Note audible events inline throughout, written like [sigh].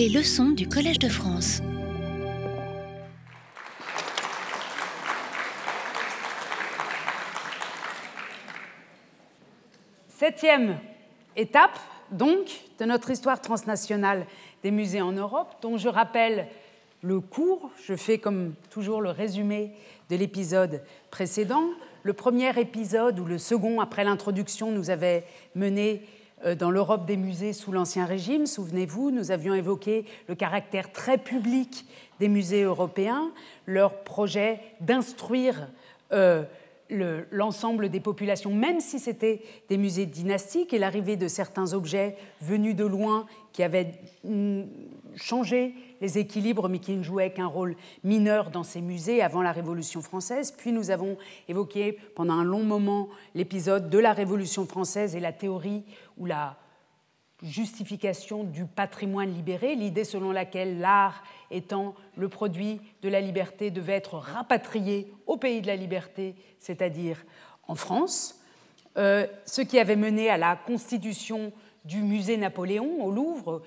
Les leçons du Collège de France. Septième étape, donc, de notre histoire transnationale des musées en Europe, dont je rappelle le cours. Je fais comme toujours le résumé de l'épisode précédent. Le premier épisode, ou le second après l'introduction, nous avait mené dans l'Europe des musées sous l'Ancien Régime. Souvenez-vous, nous avions évoqué le caractère très public des musées européens, leur projet d'instruire euh, l'ensemble des populations, même si c'était des musées dynastiques, et l'arrivée de certains objets venus de loin qui avaient mm, changé les équilibres, mais qui ne jouaient qu'un rôle mineur dans ces musées avant la Révolution française. Puis nous avons évoqué pendant un long moment l'épisode de la Révolution française et la théorie ou la justification du patrimoine libéré, l'idée selon laquelle l'art étant le produit de la liberté devait être rapatrié au pays de la liberté, c'est-à-dire en France, euh, ce qui avait mené à la constitution du musée Napoléon au Louvre,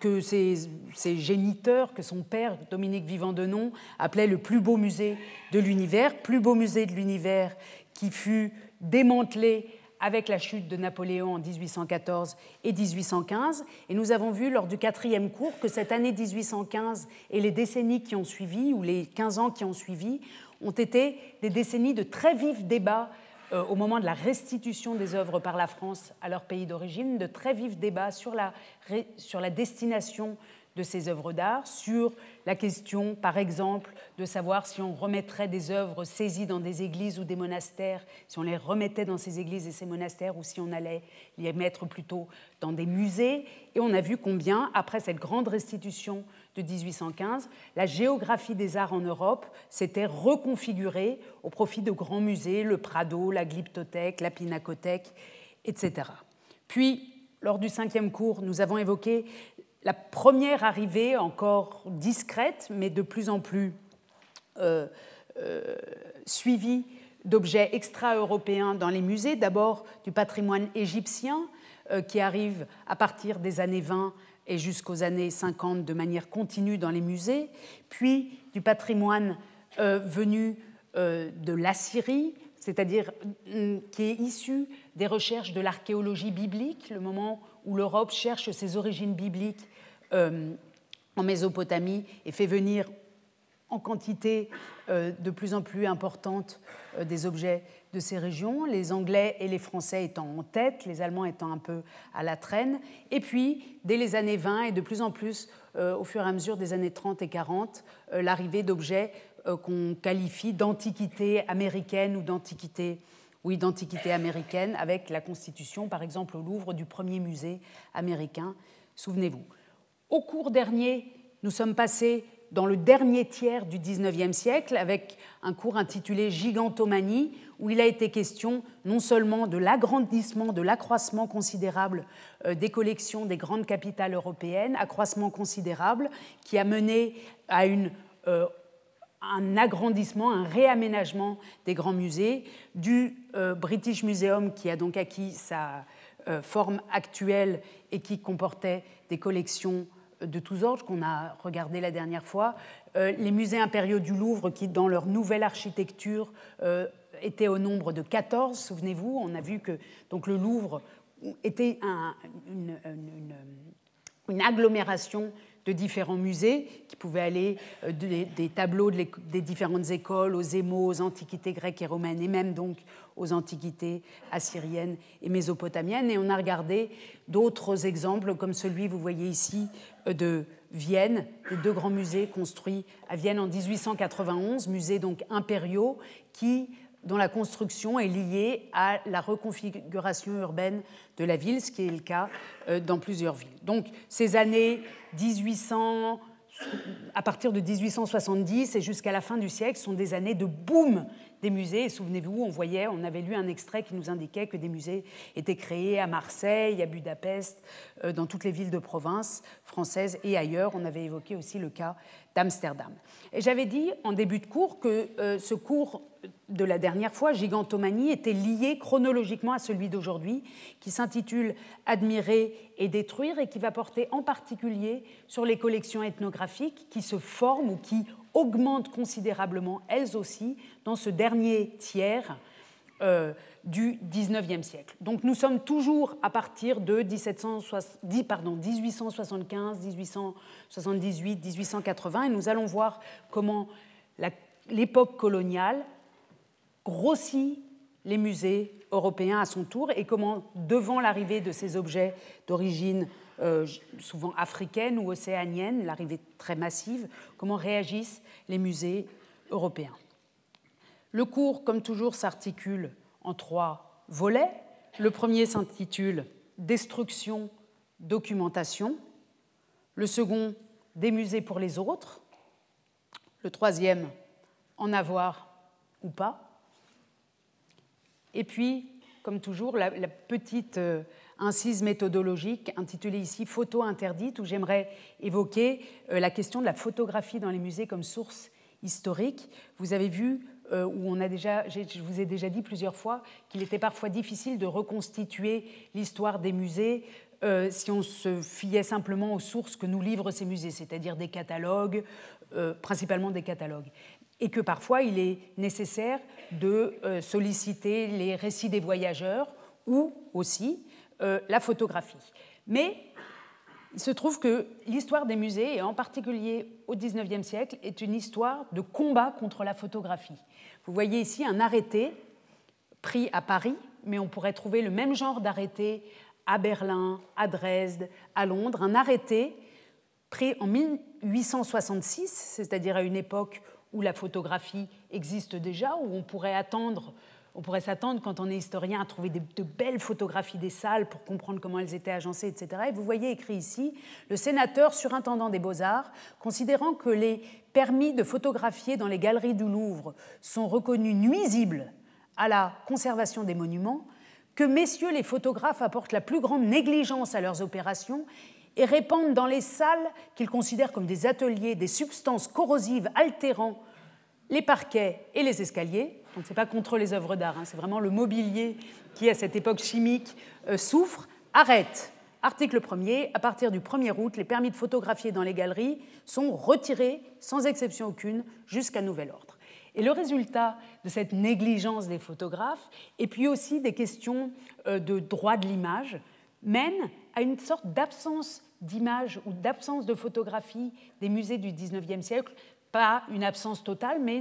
que ses, géniteurs, que son père, Dominique Vivant Denon, appelait le plus beau musée de l'univers, plus beau musée de l'univers qui fut démantelé avec la chute de Napoléon en 1814 et 1815. Et nous avons vu lors du quatrième cours que cette année 1815 et les décennies qui ont suivi, ou les 15 ans qui ont suivi, ont été des décennies de très vifs débats euh, au moment de la restitution des œuvres par la France à leur pays d'origine, de très vifs débats sur la, sur la destination de ces œuvres d'art, sur la question, par exemple, de savoir si on remettrait des œuvres saisies dans des églises ou des monastères, si on les remettait dans ces églises et ces monastères, ou si on allait les mettre plutôt dans des musées. Et on a vu combien, après cette grande restitution de 1815, la géographie des arts en Europe s'était reconfigurée au profit de grands musées, le Prado, la Glyptothèque, la Pinacothèque, etc. Puis, lors du cinquième cours, nous avons évoqué la première arrivée, encore discrète, mais de plus en plus euh, euh, suivie, d'objets extra-européens dans les musées, d'abord du patrimoine égyptien, euh, qui arrive à partir des années 20 et jusqu'aux années 50 de manière continue dans les musées, puis du patrimoine venu de l'Assyrie, c'est-à-dire mm, qui est issu des recherches de l'archéologie biblique, le moment où l'Europe cherche ses origines bibliques euh, en Mésopotamie et fait venir en quantité euh, de plus en plus importante euh, des objets de ces régions, les Anglais et les Français étant en tête, les Allemands étant un peu à la traîne. Et puis, dès les années 20 et de plus en plus au fur et à mesure des années 30 et 40, l'arrivée d'objets qu'on qualifie d'antiquité américaine ou d'antiquité oui, d'antiquité américaine, avec la constitution, par exemple, au Louvre, du premier musée américain. Souvenez-vous. Au cours dernier, nous sommes passés dans le dernier tiers du XIXe siècle avec un cours intitulé Gigantomanie, où il a été question non seulement de l'agrandissement, de l'accroissement considérable euh, des collections des grandes capitales européennes, accroissement considérable qui a mené à une, euh, un agrandissement, un réaménagement des grands musées, du euh, British Museum qui a donc acquis sa forme actuelle et qui comportait des collections de tous ordres qu'on a regardé la dernière fois, euh, les musées impériaux du Louvre qui, dans leur nouvelle architecture, euh, étaient au nombre de 14, souvenez-vous, on a vu que donc, le Louvre était une, une, agglomération de différents musées qui pouvaient aller euh, des, tableaux des différentes écoles aux émaux, aux antiquités grecques et romaines et même donc aux antiquités assyriennes et mésopotamiennes. Et on a regardé d'autres exemples comme celui, vous voyez ici, euh, de Vienne, des deux grands musées construits à Vienne en 1891, musées donc impériaux qui dont la construction est liée à la reconfiguration urbaine de la ville, ce qui est le cas euh, dans plusieurs villes. Donc ces années 1800, à partir de 1870 et jusqu'à la fin du siècle, sont des années de boom des musées. Et souvenez-vous, on voyait, on avait lu un extrait qui nous indiquait que des musées étaient créés à Marseille, à Budapest, euh, dans toutes les villes de province françaises et ailleurs. On avait évoqué aussi le cas d'Amsterdam. Et j'avais dit en début de cours que euh, ce cours de la dernière fois, Gigantomanie, était lié chronologiquement à celui d'aujourd'hui, qui s'intitule Admirer et détruire et qui va porter en particulier sur les collections ethnographiques qui se forment ou qui augmentent considérablement, elles aussi, dans ce dernier tiers euh, du XIXe siècle. Donc nous sommes toujours à partir de 1770, pardon, 1875, 1878, 1880, et nous allons voir comment l'époque coloniale grossit les musées européens à son tour et comment, devant l'arrivée de ces objets d'origine souvent africaine ou océanienne, l'arrivée très massive, comment réagissent les musées européens. Le cours, comme toujours, s'articule en trois volets. Le premier s'intitule Destruction, documentation. Le second, Des musées pour les autres. Le troisième, En avoir ou pas. Et puis, comme toujours, la, petite euh, incise méthodologique intitulée ici Photo interdite, où j'aimerais évoquer euh, la question de la photographie dans les musées comme source historique. Vous avez vu, euh, où on a déjà, je vous ai déjà dit plusieurs fois, qu'il était parfois difficile de reconstituer l'histoire des musées si on se fiait simplement aux sources que nous livrent ces musées, c'est-à-dire des catalogues, principalement des catalogues et que parfois il est nécessaire de euh, solliciter les récits des voyageurs ou aussi euh, la photographie. Mais il se trouve que l'histoire des musées, et en particulier au XIXe siècle, est une histoire de combat contre la photographie. Vous voyez ici un arrêté pris à Paris, mais on pourrait trouver le même genre d'arrêté à Berlin, à Dresde, à Londres, un arrêté pris en 1866, c'est-à-dire à une époque où la photographie existe déjà, où on pourrait attendre, on pourrait s'attendre quand on est historien à trouver de, belles photographies des salles pour comprendre comment elles étaient agencées, etc. Et vous voyez écrit ici le sénateur surintendant des beaux-arts, considérant que les permis de photographier dans les galeries du Louvre sont reconnus nuisibles à la conservation des monuments, que messieurs les photographes apportent la plus grande négligence à leurs opérations et répandent dans les salles qu'ils considèrent comme des ateliers des substances corrosives altérant les parquets et les escaliers. Donc ce n'est pas contre les œuvres d'art, hein, c'est vraiment le mobilier qui, à cette époque chimique, euh, souffre. Arrête. Article 1er. À partir du 1er août, les permis de photographier dans les galeries sont retirés sans exception aucune jusqu'à nouvel ordre. Et le résultat de cette négligence des photographes, et puis aussi des questions euh, de droit de l'image, mène à une sorte d'absence d'images ou d'absence de photographies des musées du XIXe siècle, pas une absence totale, mais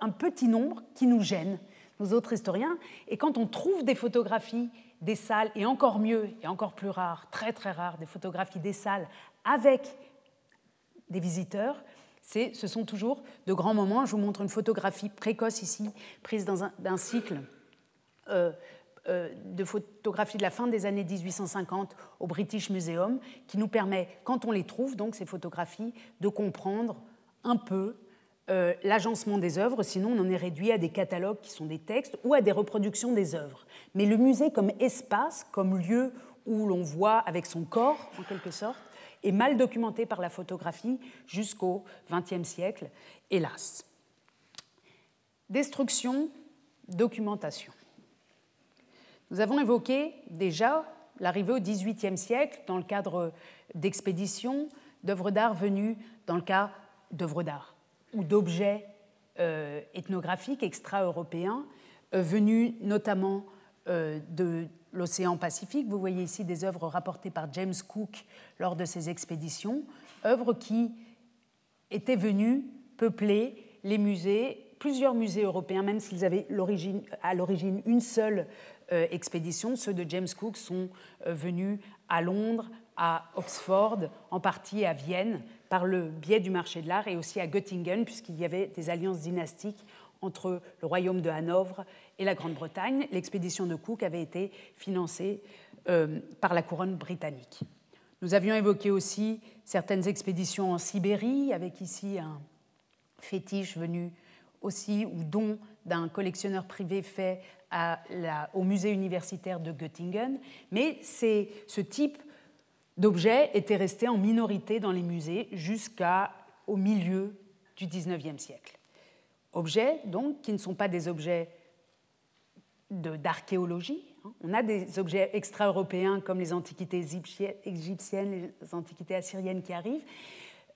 un, petit nombre qui nous gêne, nous autres historiens. Et quand on trouve des photographies des salles, et encore mieux, et encore plus rare, très très rare, des photographies des salles avec des visiteurs, ce sont toujours de grands moments. Je vous montre une photographie précoce ici, prise dans un, cycle euh, euh, de photographies de la fin des années 1850 au British Museum, qui nous permet, quand on les trouve, donc ces photographies, de comprendre un peu euh, l'agencement des œuvres, sinon on en est réduit à des catalogues qui sont des textes ou à des reproductions des œuvres. Mais le musée comme espace, comme lieu où l'on voit avec son corps, en quelque sorte, est mal documenté par la photographie jusqu'au XXe siècle, hélas. Destruction, documentation. Nous avons évoqué déjà l'arrivée au XVIIIe siècle dans le cadre d'expéditions d'œuvres d'art venues dans le cas d'œuvres d'art ou d'objets euh, ethnographiques extra-européens euh, venus notamment euh, de l'océan Pacifique. Vous voyez ici des œuvres rapportées par James Cook lors de ses expéditions, œuvres qui étaient venues peupler les musées, plusieurs musées européens, même s'ils avaient à l'origine une seule expéditions, ceux de James Cook, sont venus à Londres, à Oxford, en partie à Vienne, par le biais du marché de l'art, et aussi à Göttingen, puisqu'il y avait des alliances dynastiques entre le royaume de Hanovre et la Grande-Bretagne. L'expédition de Cook avait été financée euh, par la couronne britannique. Nous avions évoqué aussi certaines expéditions en Sibérie, avec ici un fétiche venu aussi ou dont d'un collectionneur privé fait au musée universitaire de Göttingen, mais ce type d'objet était resté en minorité dans les musées jusqu'au milieu du XIXe siècle. Objets, donc, qui ne sont pas des objets d'archéologie. Hein. On a des objets extra-européens comme les antiquités égyptiennes, les antiquités assyriennes qui arrivent,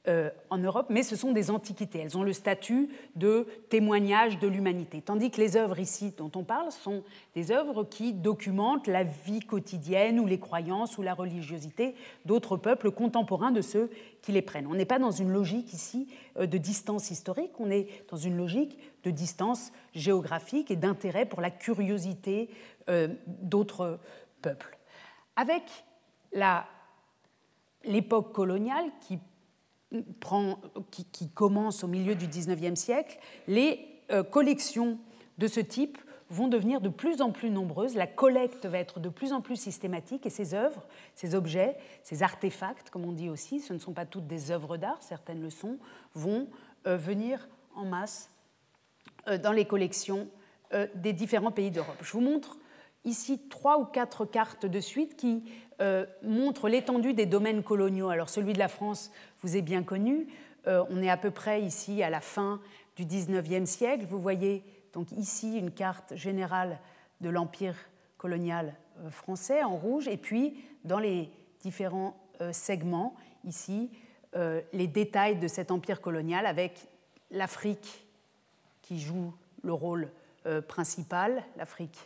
euh, en Europe, mais ce sont des antiquités. Elles ont le statut de témoignage de l'humanité. Tandis que les œuvres ici dont on parle sont des œuvres qui documentent la vie quotidienne ou les croyances ou la religiosité d'autres peuples contemporains de ceux qui les prennent. On n'est pas dans une logique ici euh, de distance historique, on est dans une logique de distance géographique et d'intérêt pour la curiosité euh, d'autres peuples. Avec l'époque coloniale qui qui, commence au milieu du XIXe siècle, les euh, collections de ce type vont devenir de plus en plus nombreuses, la collecte va être de plus en plus systématique et ces œuvres, ces objets, ces artefacts, comme on dit aussi, ce ne sont pas toutes des œuvres d'art, certaines le sont, vont euh, venir en masse euh, dans les collections des différents pays d'Europe. Je vous montre ici trois ou quatre cartes de suite qui montrent l'étendue des domaines coloniaux. Alors celui de la France, vous est bien connu. Euh, on est à peu près ici à la fin du XIXe siècle. Vous voyez donc ici une carte générale de l'empire colonial euh, français en rouge, et puis dans les différents euh, segments, ici, les détails de cet empire colonial avec l'Afrique qui joue le rôle principal, l'Afrique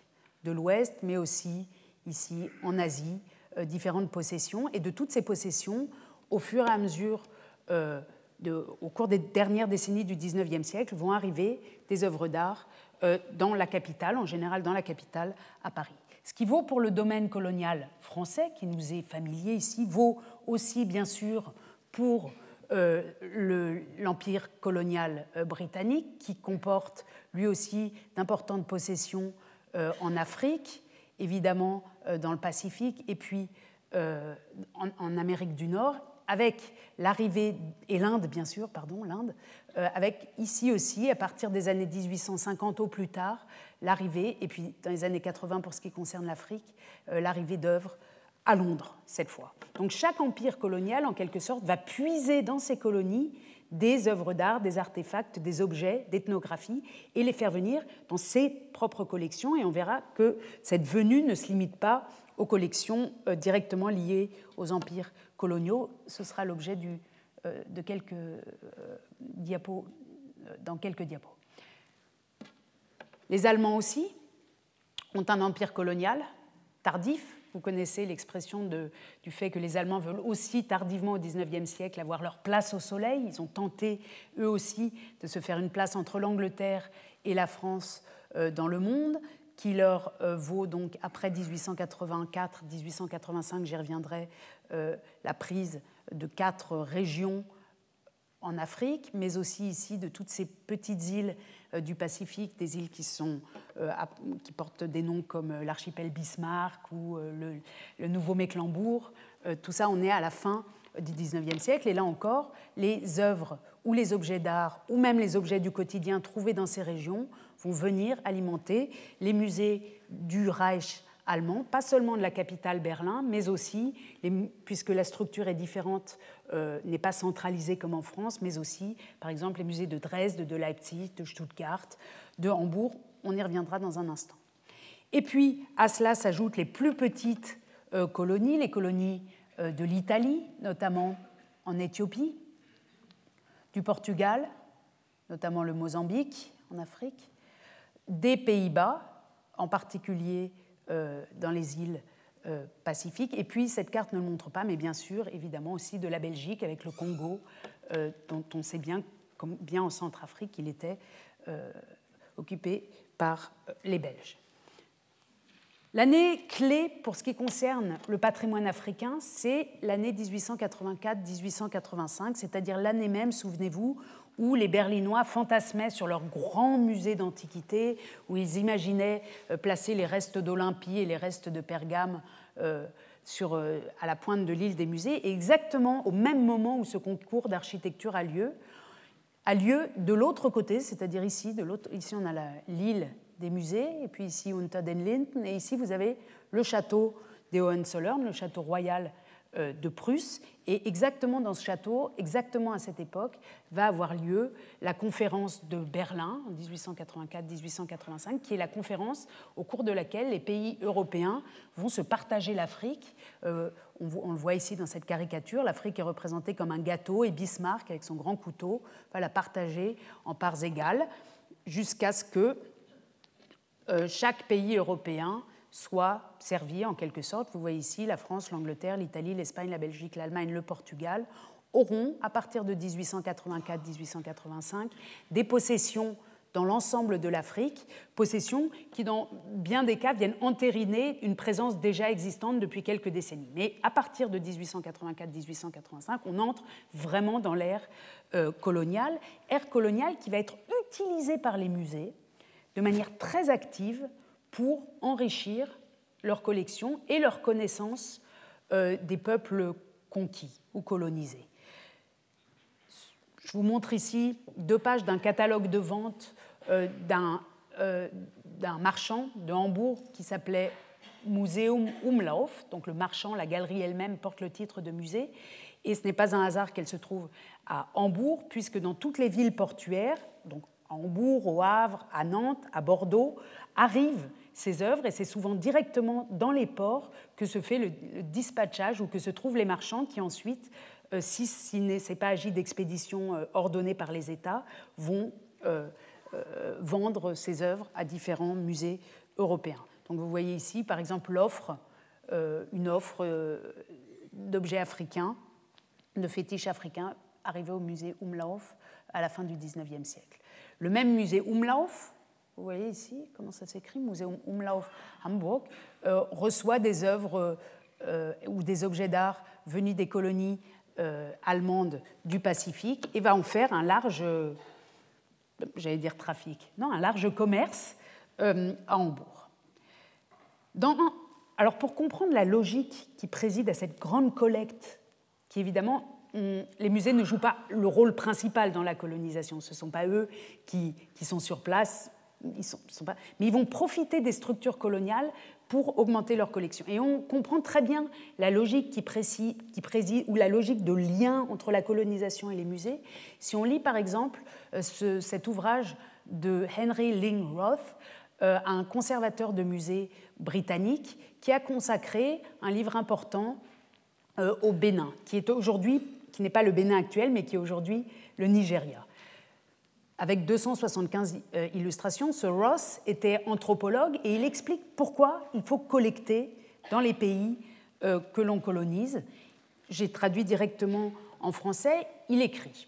de l'Ouest, mais aussi ici en Asie, différentes possessions. Et de toutes ces possessions, au fur et à mesure, euh, au cours des dernières décennies du XIXe siècle, vont arriver des œuvres d'art euh, dans la capitale, en général dans la capitale, à Paris. Ce qui vaut pour le domaine colonial français, qui nous est familier ici, vaut aussi bien sûr pour euh, l'empire colonial britannique, qui comporte lui aussi d'importantes possessions en Afrique, évidemment dans le Pacifique, et puis en Amérique du Nord, avec l'arrivée, et l'Inde bien sûr, pardon, l'Inde, euh, avec ici aussi, à partir des années 1850 au plus tard, l'arrivée, et puis dans les années 80 pour ce qui concerne l'Afrique, euh, l'arrivée d'œuvres à Londres cette fois. Donc chaque empire colonial, en quelque sorte, va puiser dans ses colonies des œuvres d'art, des artefacts, des objets, d'ethnographie, et les faire venir dans ses propres collections. Et on verra que cette venue ne se limite pas aux collections euh, directement liées aux empires coloniaux. Ce sera l'objet euh, de quelques euh, diapos, dans quelques diapos. Les Allemands aussi ont un empire colonial tardif. Vous connaissez l'expression du fait que les Allemands veulent aussi tardivement au XIXe siècle avoir leur place au soleil. Ils ont tenté eux aussi de se faire une place entre l'Angleterre et la France dans le monde qui leur euh, vaut donc après 1884-1885, j'y reviendrai, euh, la prise de quatre régions en Afrique, mais aussi ici de toutes ces petites îles euh, du Pacifique, des îles qui, sont, qui portent des noms comme l'archipel Bismarck ou le, le Nouveau-Mecklembourg. tout ça, on est à la fin du XIXe siècle, et là encore, les œuvres ou les objets d'art, ou même les objets du quotidien trouvés dans ces régions, vont venir alimenter les musées du Reich allemand, pas seulement de la capitale Berlin, mais aussi, puisque la structure est différente, euh, n'est pas centralisée comme en France, mais aussi, par exemple, les musées de Dresde, de Leipzig, de Stuttgart, de Hambourg. On y reviendra dans un instant. Et puis, à cela s'ajoutent les plus petites euh, colonies, les colonies euh, de l'Italie, notamment en Éthiopie, du Portugal, notamment le Mozambique en Afrique, des Pays-Bas, en particulier dans les îles euh, pacifiques. Et puis, cette carte ne le montre pas, mais bien sûr, évidemment aussi de la Belgique avec le Congo, euh, dont on sait bien, comme bien en Centrafrique, qu'il était occupé par les Belges. L'année clé pour ce qui concerne le patrimoine africain, c'est l'année 1884-1885, c'est-à-dire l'année même, souvenez-vous, où les Berlinois fantasmaient sur leur grand musée d'antiquité, où ils imaginaient euh, placer les restes d'Olympie et les restes de Pergame euh, sur, euh, à la pointe de l'île des musées. Et exactement au même moment où ce concours d'architecture a lieu, a lieu de l'autre côté, c'est-à-dire ici, de ici on a l'île des musées, et puis ici Unter den Linden, et ici vous avez le château des Hohenzollern, le château royal de Prusse. Et exactement dans ce château, exactement à cette époque, va avoir lieu la conférence de Berlin en 1884-1885, qui est la conférence au cours de laquelle les pays européens vont se partager l'Afrique. Euh, on, le voit ici dans cette caricature, l'Afrique est représentée comme un gâteau et Bismarck, avec son grand couteau, va la partager en parts égales jusqu'à ce que euh, chaque pays européen soit servi en quelque sorte. Vous voyez ici la France, l'Angleterre, l'Italie, l'Espagne, la Belgique, l'Allemagne, le Portugal auront, à partir de 1884-1885, des possessions dans l'ensemble de l'Afrique, possessions qui, dans bien des cas, viennent entériner une présence déjà existante depuis quelques décennies. Mais à partir de 1884-1885, on entre vraiment dans l'ère euh, coloniale, ère coloniale qui va être utilisée par les musées de manière très active pour enrichir leur collection et leur connaissance euh, des peuples conquis ou colonisés. Je vous montre ici deux pages d'un catalogue de vente euh, euh, d'un marchand de Hambourg qui s'appelait Museum Umlauf, donc le marchand, la galerie elle-même porte le titre de musée, et ce n'est pas un hasard qu'elle se trouve à Hambourg, puisque dans toutes les villes portuaires, donc à Hambourg, au Havre, à Nantes, à Bordeaux, arrivent ces œuvres, et c'est souvent directement dans les ports que se fait le, dispatchage ou que se trouvent les marchands qui ensuite, euh, si ce n'est pas agi d'expédition euh, ordonnée par les États, vont euh, vendre ces œuvres à différents musées européens. Donc vous voyez ici, par exemple, l'offre, une offre d'objets africains, de fétiches africains, arrivés au musée Umlauf à la fin du XIXe siècle. Le même musée Umlauf, vous voyez ici comment ça s'écrit, Museum Umlauf Hamburg, euh, reçoit des œuvres euh, ou des objets d'art venus des colonies euh, allemandes du Pacifique et va en faire un large, j'allais dire trafic, non, un large commerce à Hambourg. Alors pour comprendre la logique qui préside à cette grande collecte, qui évidemment les musées ne jouent pas le rôle principal dans la colonisation. Ce ne sont pas eux qui, sont sur place mais ils vont profiter des structures coloniales pour augmenter leur collection. Et on comprend très bien la logique qui, préside, ou la logique de lien entre la colonisation et les musées. Si on lit par exemple euh, cet ouvrage de Henry Ling Roth, euh, un conservateur de musées britannique, qui a consacré un livre important euh, au Bénin, qui est aujourd'hui, qui n'est pas le Bénin actuel, mais qui est aujourd'hui le Nigeria avec 275 euh, illustrations, ce Ross était anthropologue et il explique pourquoi il faut collecter dans les pays euh, que l'on colonise. J'ai traduit directement en français, il écrit.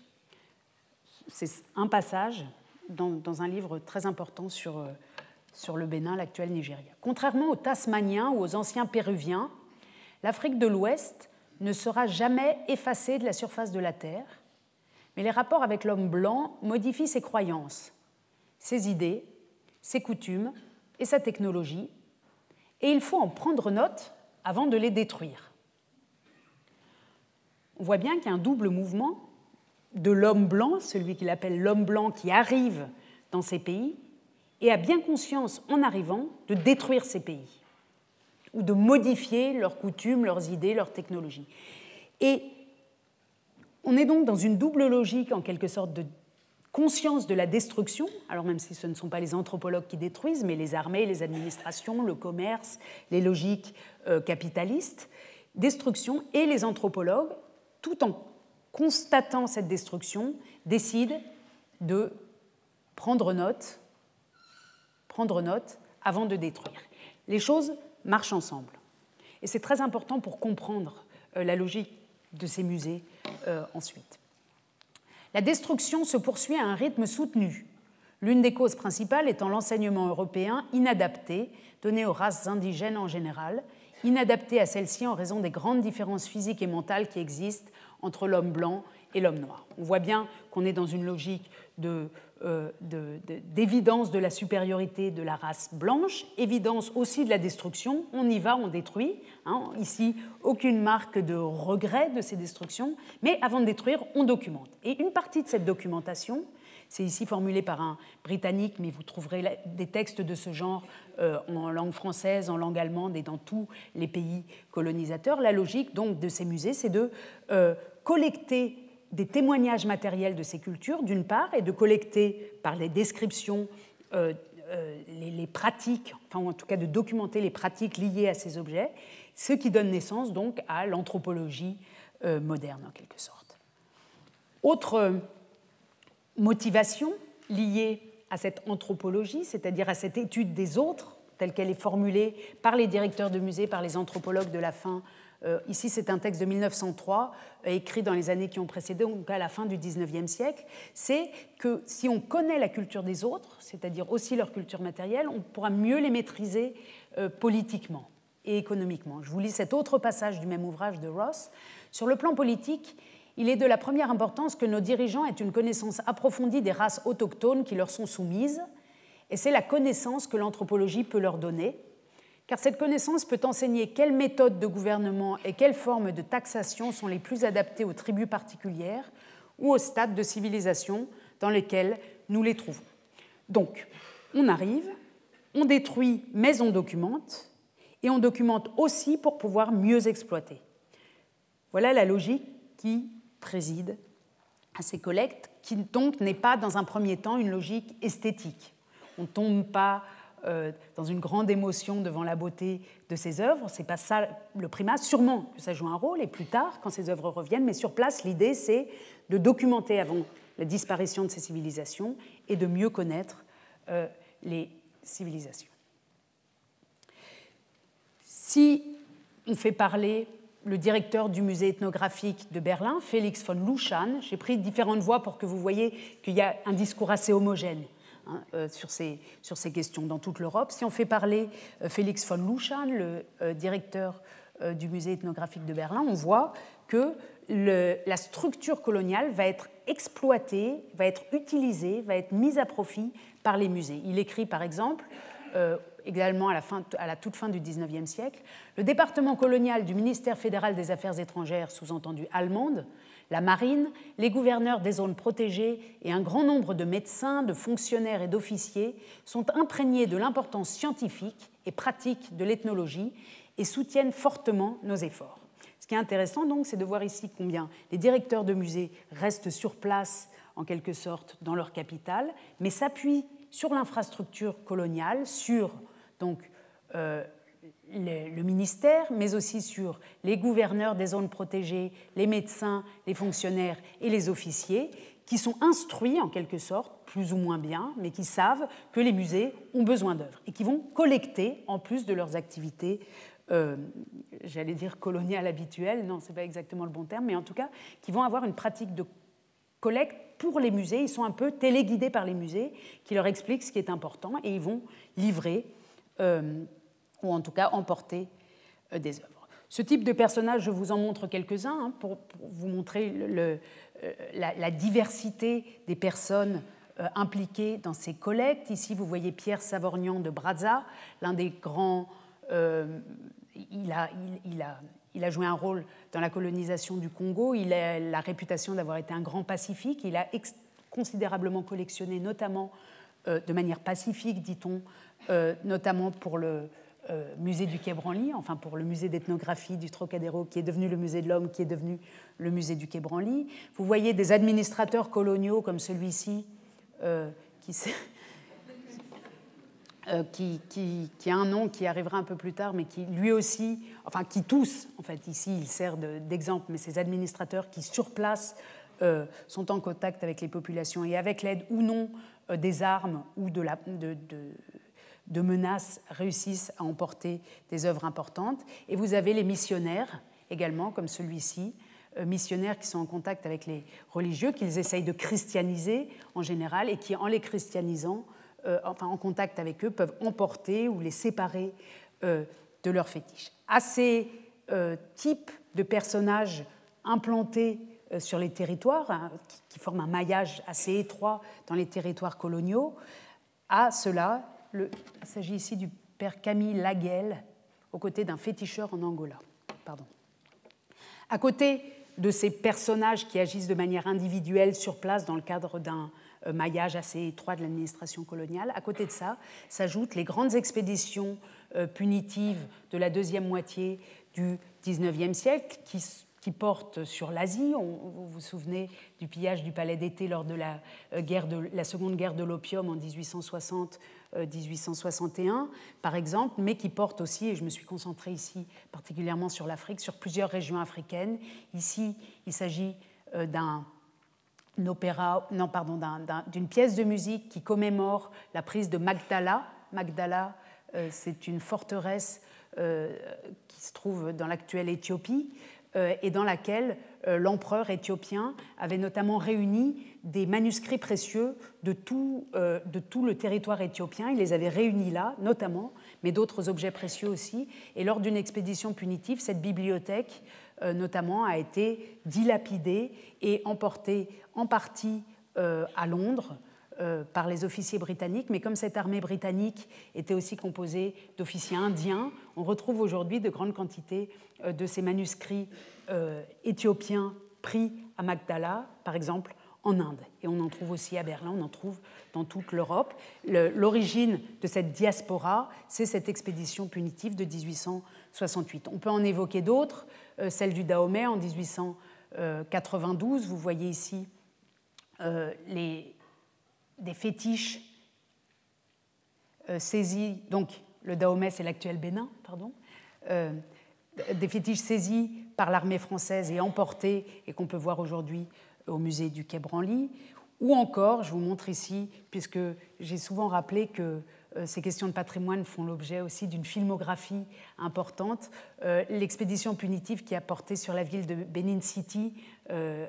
C'est un passage dans, un livre très important sur, euh, sur le Bénin, l'actuel Nigeria. Contrairement aux Tasmaniens ou aux anciens Péruviens, l'Afrique de l'Ouest ne sera jamais effacée de la surface de la Terre mais les rapports avec l'homme blanc modifient ses croyances, ses idées, ses coutumes et sa technologie, et il faut en prendre note avant de les détruire. On voit bien qu'il y a un double mouvement de l'homme blanc, celui qu'il appelle l'homme blanc qui arrive dans ces pays, et a bien conscience en arrivant de détruire ces pays, ou de modifier leurs coutumes, leurs idées, leurs technologies. On est donc dans une double logique, en quelque sorte, de conscience de la destruction, alors même si ce ne sont pas les anthropologues qui détruisent, mais les armées, les administrations, le commerce, les logiques euh, capitalistes, destruction, et les anthropologues, tout en constatant cette destruction, décident de prendre note, prendre note avant de détruire. Les choses marchent ensemble. Et c'est très important pour comprendre euh, la logique de ces musées euh, ensuite. La destruction se poursuit à un rythme soutenu, l'une des causes principales étant l'enseignement européen inadapté donné aux races indigènes en général, inadapté à celles-ci en raison des grandes différences physiques et mentales qui existent entre l'homme blanc et l'homme noir. On voit bien qu'on est dans une logique d'évidence de, de, la supériorité de la race blanche, évidence aussi de la destruction. On y va, on détruit. Hein. Ici, aucune marque de regret de ces destructions, mais avant de détruire, on documente. Et une partie de cette documentation, c'est ici formulé par un Britannique, mais vous trouverez des textes de ce genre euh, en langue française, en langue allemande et dans tous les pays colonisateurs. La logique donc de ces musées, c'est de euh, collecter des témoignages matériels de ces cultures, d'une part, et de collecter par les descriptions euh, les, pratiques, enfin en tout cas de documenter les pratiques liées à ces objets, ce qui donne naissance donc à l'anthropologie moderne en quelque sorte. Autre motivation liée à cette anthropologie, c'est-à-dire à cette étude des autres, telle qu'elle est formulée par les directeurs de musées, par les anthropologues de la fin. Euh, ici, c'est un texte de 1903, euh, écrit dans les années qui ont précédé, donc à la fin du 19e siècle. C'est que si on connaît la culture des autres, c'est-à-dire aussi leur culture matérielle, on pourra mieux les maîtriser euh, politiquement et économiquement. Je vous lis cet autre passage du même ouvrage de Ross. Sur le plan politique, il est de la première importance que nos dirigeants aient une connaissance approfondie des races autochtones qui leur sont soumises, et c'est la connaissance que l'anthropologie peut leur donner, car cette connaissance peut enseigner quelles méthodes de gouvernement et quelles formes de taxation sont les plus adaptées aux tribus particulières ou aux stades de civilisation dans lesquels nous les trouvons. Donc, on arrive, on détruit, mais on documente, et on documente aussi pour pouvoir mieux exploiter. Voilà la logique qui préside à ces collectes, qui donc n'est pas dans un premier temps une logique esthétique. On ne tombe pas euh, dans une grande émotion devant la beauté de ces œuvres, c'est pas ça le primat, sûrement que ça joue un rôle, et plus tard, quand ces œuvres reviennent, mais sur place, l'idée c'est de documenter avant la disparition de ces civilisations et de mieux connaître euh, les civilisations. Si on fait parler le directeur du musée ethnographique de Berlin, Félix von Luschan. J'ai pris différentes voix pour que vous voyez qu'il y a un discours assez homogène hein, euh, sur, ces, sur, ces, questions dans toute l'Europe. Si on fait parler euh, Félix von Luschan, le euh, directeur du musée ethnographique de Berlin, on voit que la structure coloniale va être exploitée, va être utilisée, va être mise à profit par les musées. Il écrit par exemple également à la, fin, à la toute fin du XIXe siècle, le département colonial du ministère fédéral des Affaires étrangères, sous-entendu allemande, la marine, les gouverneurs des zones protégées et un grand nombre de médecins, de fonctionnaires et d'officiers sont imprégnés de l'importance scientifique et pratique de l'ethnologie et soutiennent fortement nos efforts. Ce qui est intéressant donc, c'est de voir ici combien les directeurs de musées restent sur place en quelque sorte dans leur capitale, mais s'appuient sur l'infrastructure coloniale, sur donc euh, le, ministère, mais aussi sur les gouverneurs des zones protégées, les médecins, les fonctionnaires et les officiers, qui sont instruits en quelque sorte, plus ou moins bien, mais qui savent que les musées ont besoin d'œuvres et qui vont collecter, en plus de leurs activités, euh, j'allais dire coloniales habituelles, non, ce n'est pas exactement le bon terme, mais en tout cas, qui vont avoir une pratique de collecte pour les musées. Ils sont un peu téléguidés par les musées qui leur expliquent ce qui est important et ils vont livrer euh, ou en tout cas emporter euh, des œuvres. Ce type de personnage, je vous en montre quelques-uns hein, pour, vous montrer euh, la, diversité des personnes impliquées dans ces collectes. Ici, vous voyez Pierre Savorgnan de Brazza, l'un des grands. il, a, joué un rôle dans la colonisation du Congo. Il a la réputation d'avoir été un grand pacifique. Il a considérablement collectionné, notamment de manière pacifique, dit-on, euh, notamment pour le euh, musée du Quai Branly, enfin pour le musée d'ethnographie du Trocadéro, qui est devenu le musée de l'homme, qui est devenu le musée du Quai Branly. Vous voyez des administrateurs coloniaux comme celui-ci, euh, qui, [laughs] qui, a un nom qui arrivera un peu plus tard, mais qui lui aussi, enfin qui tous, en fait, ici il sert d'exemple, mais ces administrateurs qui sur place sont en contact avec les populations et avec l'aide ou non des armes ou de, la, de menaces réussissent à emporter des œuvres importantes. Et vous avez les missionnaires également, comme celui-ci, euh, missionnaires qui sont en contact avec les religieux, qu'ils essayent de christianiser en général, et qui, en les christianisant, euh, enfin en contact avec eux, peuvent emporter ou les séparer euh, de leur fétiche. À ces types de personnages implantés sur les territoires, hein, qui, forment un maillage assez étroit dans les territoires coloniaux. À cela, il s'agit ici du père Camille Laguel, aux côtés d'un féticheur en Angola. Pardon. À côté de ces personnages qui agissent de manière individuelle sur place dans le cadre d'un euh, maillage assez étroit de l'administration coloniale. À côté de ça, s'ajoutent les grandes expéditions euh, punitives de la deuxième moitié du XIXe siècle qui, portent sur l'Asie. Vous vous souvenez du pillage du palais d'été lors de la, euh, guerre de la seconde guerre de l'opium en 1860-1861, par exemple, mais qui portent aussi, et je me suis concentrée ici particulièrement sur l'Afrique, sur plusieurs régions africaines. Ici, il s'agit d'un opéra, non, pardon, d'une pièce de musique qui commémore la prise de Magdala. Magdala, euh, c'est une forteresse euh, qui se trouve dans l'actuelle Éthiopie euh, et dans laquelle l'empereur éthiopien avait notamment réuni des manuscrits précieux de tout, de tout le territoire éthiopien. Il les avait réunis là, notamment, mais d'autres objets précieux aussi. Et lors d'une expédition punitive, cette bibliothèque euh, notamment, a été dilapidé et emporté en partie euh, à Londres euh, par les officiers britanniques, mais comme cette armée britannique était aussi composée d'officiers indiens, on retrouve aujourd'hui de grandes quantités de ces manuscrits éthiopiens pris à Magdala, par exemple en Inde. Et on en trouve aussi à Berlin, on en trouve dans toute l'Europe. L'origine de cette diaspora, c'est cette expédition punitive de 1868. On peut en évoquer d'autres. Euh, celle du Dahomey en 1892. Vous voyez ici euh, les, des fétiches euh, saisis, donc le Dahomey c'est l'actuel Bénin, pardon, des fétiches saisis par l'armée française et emportés et qu'on peut voir aujourd'hui au musée du Quai Branly, ou encore, je vous montre ici, puisque j'ai souvent rappelé que euh, ces questions de patrimoine font l'objet aussi d'une filmographie importante. Euh, l'expédition punitive qui a porté sur la ville de Benin City euh,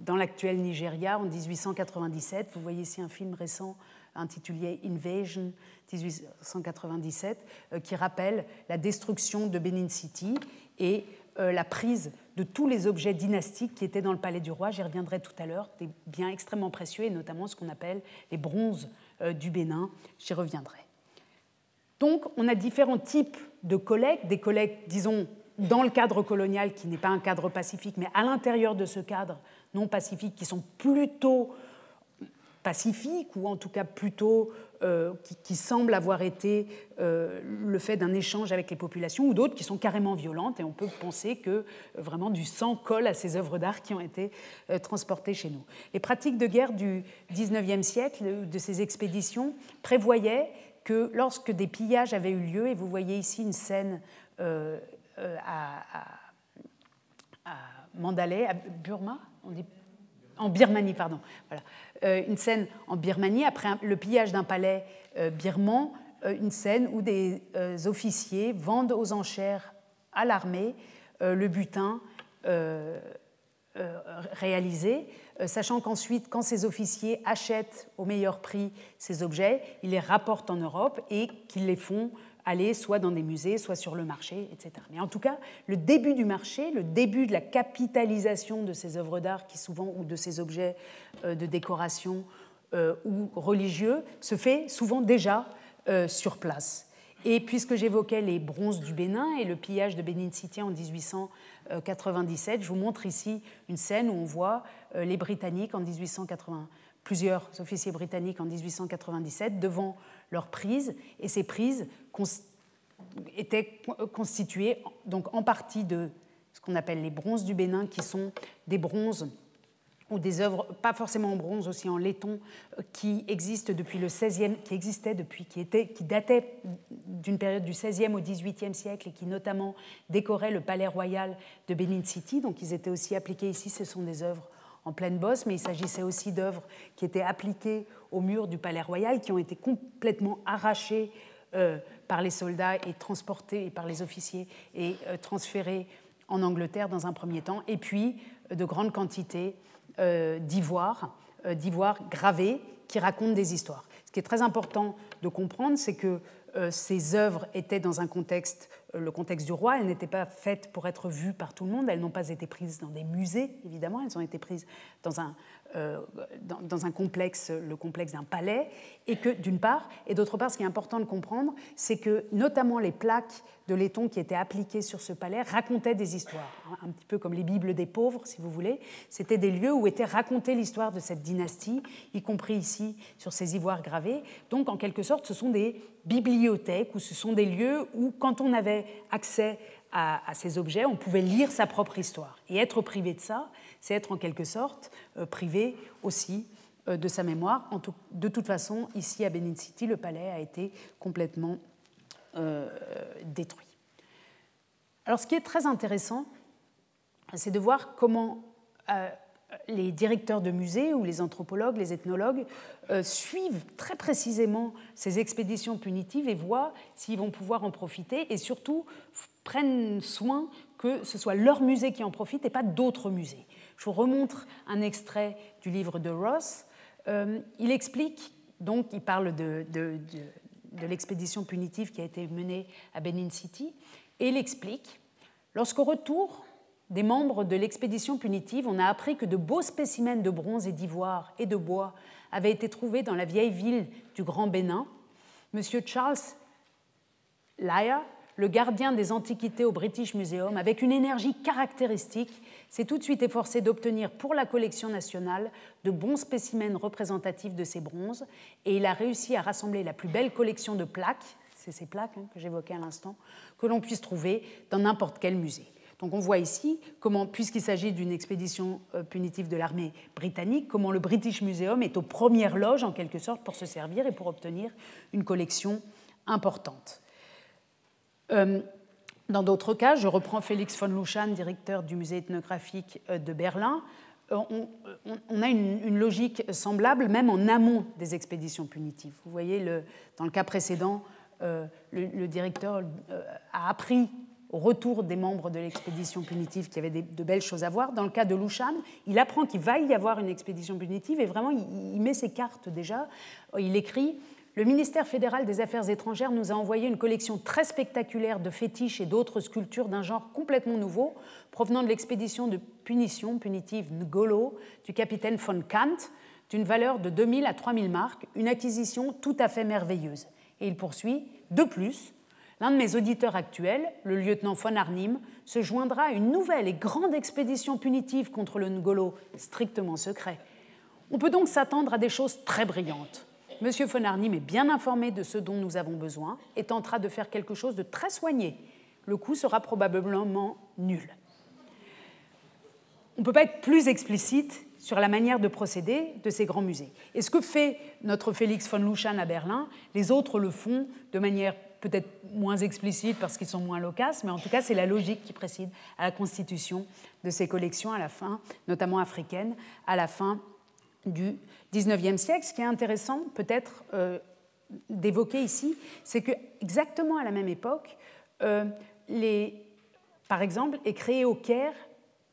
dans l'actuel Nigeria en 1897. Vous voyez ici un film récent intitulé Invasion 1897 qui rappelle la destruction de Benin City et la prise de tous les objets dynastiques qui étaient dans le palais du roi. J'y reviendrai tout à l'heure, des biens extrêmement précieux et notamment ce qu'on appelle les bronzes du Bénin. J'y reviendrai. Donc, on a différents types de collectes, des collectes, disons, dans le cadre colonial, qui n'est pas un cadre pacifique, mais à l'intérieur de ce cadre non pacifique, qui sont plutôt pacifiques, ou en tout cas plutôt euh, qui, semblent avoir été euh, le fait d'un échange avec les populations, ou d'autres qui sont carrément violentes, et on peut penser que euh, vraiment du sang colle à ces œuvres d'art qui ont été transportées chez nous. Les pratiques de guerre du XIXe siècle, de ces expéditions, prévoyaient que lorsque des pillages avaient eu lieu, et vous voyez ici une scène euh, à, Mandalay, à Burma, en Birmanie, pardon, voilà, euh, une scène en Birmanie après le pillage d'un palais birman, une scène où des officiers vendent aux enchères à l'armée le butin réalisé euh, sachant qu'ensuite, quand ces officiers achètent au meilleur prix ces objets, ils les rapportent en Europe et qu'ils les font aller soit dans des musées, soit sur le marché, etc. Mais en tout cas, le début du marché, le début de la capitalisation de ces œuvres d'art qui souvent ou de ces objets euh, de décoration euh, ou religieux se fait souvent déjà sur place. Et puisque j'évoquais les bronzes du Bénin et le pillage de Benin City en 1897, je vous montre ici une scène où on voit euh, les Britanniques en 1880, plusieurs officiers britanniques en 1897 devant leurs prises, et ces prises étaient constituées donc en partie de ce qu'on appelle les bronzes du Bénin, qui sont des bronzes ou des œuvres, pas forcément en bronze, aussi en laiton, euh, qui existent depuis le 16e, qui existaient depuis, qui, étaient, qui dataient d'une période du 16e au 18e siècle et qui notamment décoraient le palais royal de Benin City. Donc ils étaient aussi appliqués ici, ce sont des œuvres en pleine bosse, mais il s'agissait aussi d'œuvres qui étaient appliquées au mur du palais royal, qui ont été complètement arrachées euh, par les soldats et transportées par les officiers et euh, transférées en Angleterre dans un premier temps, et puis de grandes quantités euh, d'ivoire, euh, d'ivoire gravé qui racontent des histoires. Ce qui est très important de comprendre, c'est que euh, ces œuvres étaient dans un contexte le contexte du roi. Elles n'étaient pas faites pour être vues par tout le monde. Elles n'ont pas été prises dans des musées, évidemment. Elles ont été prises dans un, euh, dans, un complexe, le complexe d'un palais. Et que, d'une part, et d'autre part, ce qui est important de comprendre, c'est que notamment les plaques de laiton qui étaient appliquées sur ce palais racontaient des histoires. Un petit peu comme les Bibles des pauvres, si vous voulez. C'était des lieux où était racontée l'histoire de cette dynastie, y compris ici sur ces ivoires gravés. Donc, en quelque sorte, ce sont des bibliothèques ou ce sont des lieux où, quand on avait accès à, ces objets, on pouvait lire sa propre histoire. Et être privé de ça, c'est être en quelque sorte euh, privé aussi euh, de sa mémoire. de toute façon, ici à Benin City, le palais a été complètement euh, détruit. Alors, ce qui est très intéressant, c'est de voir comment les directeurs de musées ou les anthropologues, les ethnologues suivent très précisément ces expéditions punitives et voient s'ils vont pouvoir en profiter et surtout prennent soin que ce soit leur musée qui en profite et pas d'autres musées. Je vous remontre un extrait du livre de Ross. Euh, il explique, donc il parle de, l'expédition punitive qui a été menée à Benin City, et il explique, lorsqu'au retour des membres de l'expédition punitive, on a appris que de beaux spécimens de bronze et d'ivoire et de bois avaient été trouvés dans la vieille ville du Grand Bénin. M. Charles Laya, le gardien des antiquités au British Museum, avec une énergie caractéristique, s'est tout de suite efforcé d'obtenir pour la collection nationale de bons spécimens représentatifs de ces bronzes, et il a réussi à rassembler la plus belle collection de plaques, c'est ces plaques hein, que j'évoquais à l'instant, que l'on puisse trouver dans n'importe quel musée. Donc on voit ici comment, puisqu'il s'agit d'une expédition euh, punitive de l'armée britannique, comment le British Museum est aux premières loges en quelque sorte pour se servir et pour obtenir une collection importante. Euh, dans d'autres cas, je reprends Félix von Luschan, directeur du musée ethnographique euh, de Berlin. On, a une, logique semblable même en amont des expéditions punitives. Vous voyez, dans le cas précédent, le, directeur a appris au retour des membres de l'expédition punitive qui avaient de belles choses à voir. Dans le cas de Lushan, il apprend qu'il va y avoir une expédition punitive et vraiment il, met ses cartes déjà. Il écrit le ministère fédéral des Affaires étrangères nous a envoyé une collection très spectaculaire de fétiches et d'autres sculptures d'un genre complètement nouveau, provenant de l'expédition de punition punitive Ngolo du capitaine von Kant, d'une valeur de 2000 à 3000 marques, une acquisition tout à fait merveilleuse. Et il poursuit De plus, L'un de mes auditeurs actuels, le lieutenant von Arnim, se joindra à une nouvelle et grande expédition punitive contre le Ngolo, strictement secret. On peut donc s'attendre à des choses très brillantes. Monsieur von Arnim est bien informé de ce dont nous avons besoin et tentera de faire quelque chose de très soigné. Le coût sera probablement nul. On ne peut pas être plus explicite sur la manière de procéder de ces grands musées. Et ce que fait notre Félix von Luschan à Berlin, les autres le font de manière peut-être moins explicites parce qu'ils sont moins loquaces, mais en tout cas, c'est la logique qui précède à la constitution de ces collections à la fin, notamment africaines, à la fin du XIXe siècle. Ce qui est intéressant, peut-être, euh, d'évoquer ici, c'est que exactement à la même époque, euh, les, par exemple, est créé au Caire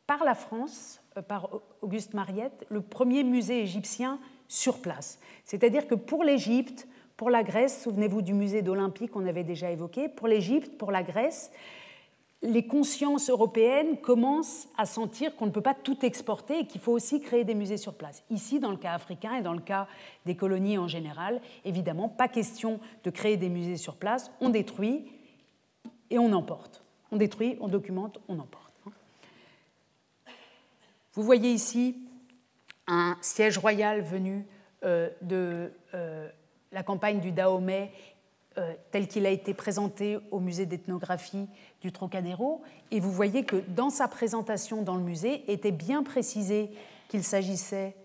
par la France, euh, par Auguste Mariette, le premier musée égyptien sur place. C'est-à-dire que pour l'Égypte, pour la Grèce, souvenez-vous du musée d'Olympie qu'on avait déjà évoqué, pour l'Égypte, pour la Grèce, les consciences européennes commencent à sentir qu'on ne peut pas tout exporter et qu'il faut aussi créer des musées sur place. Ici, dans le cas africain et dans le cas des colonies en général, évidemment, pas question de créer des musées sur place, on détruit et on emporte. On détruit, on documente, on emporte. Vous voyez ici un siège royal venu euh, de euh, la campagne du Dahomey euh, tel qu'il a été présenté au musée d'ethnographie du Trocadéro. Et vous voyez que dans sa présentation dans le musée était bien précisé qu'il s'agissait.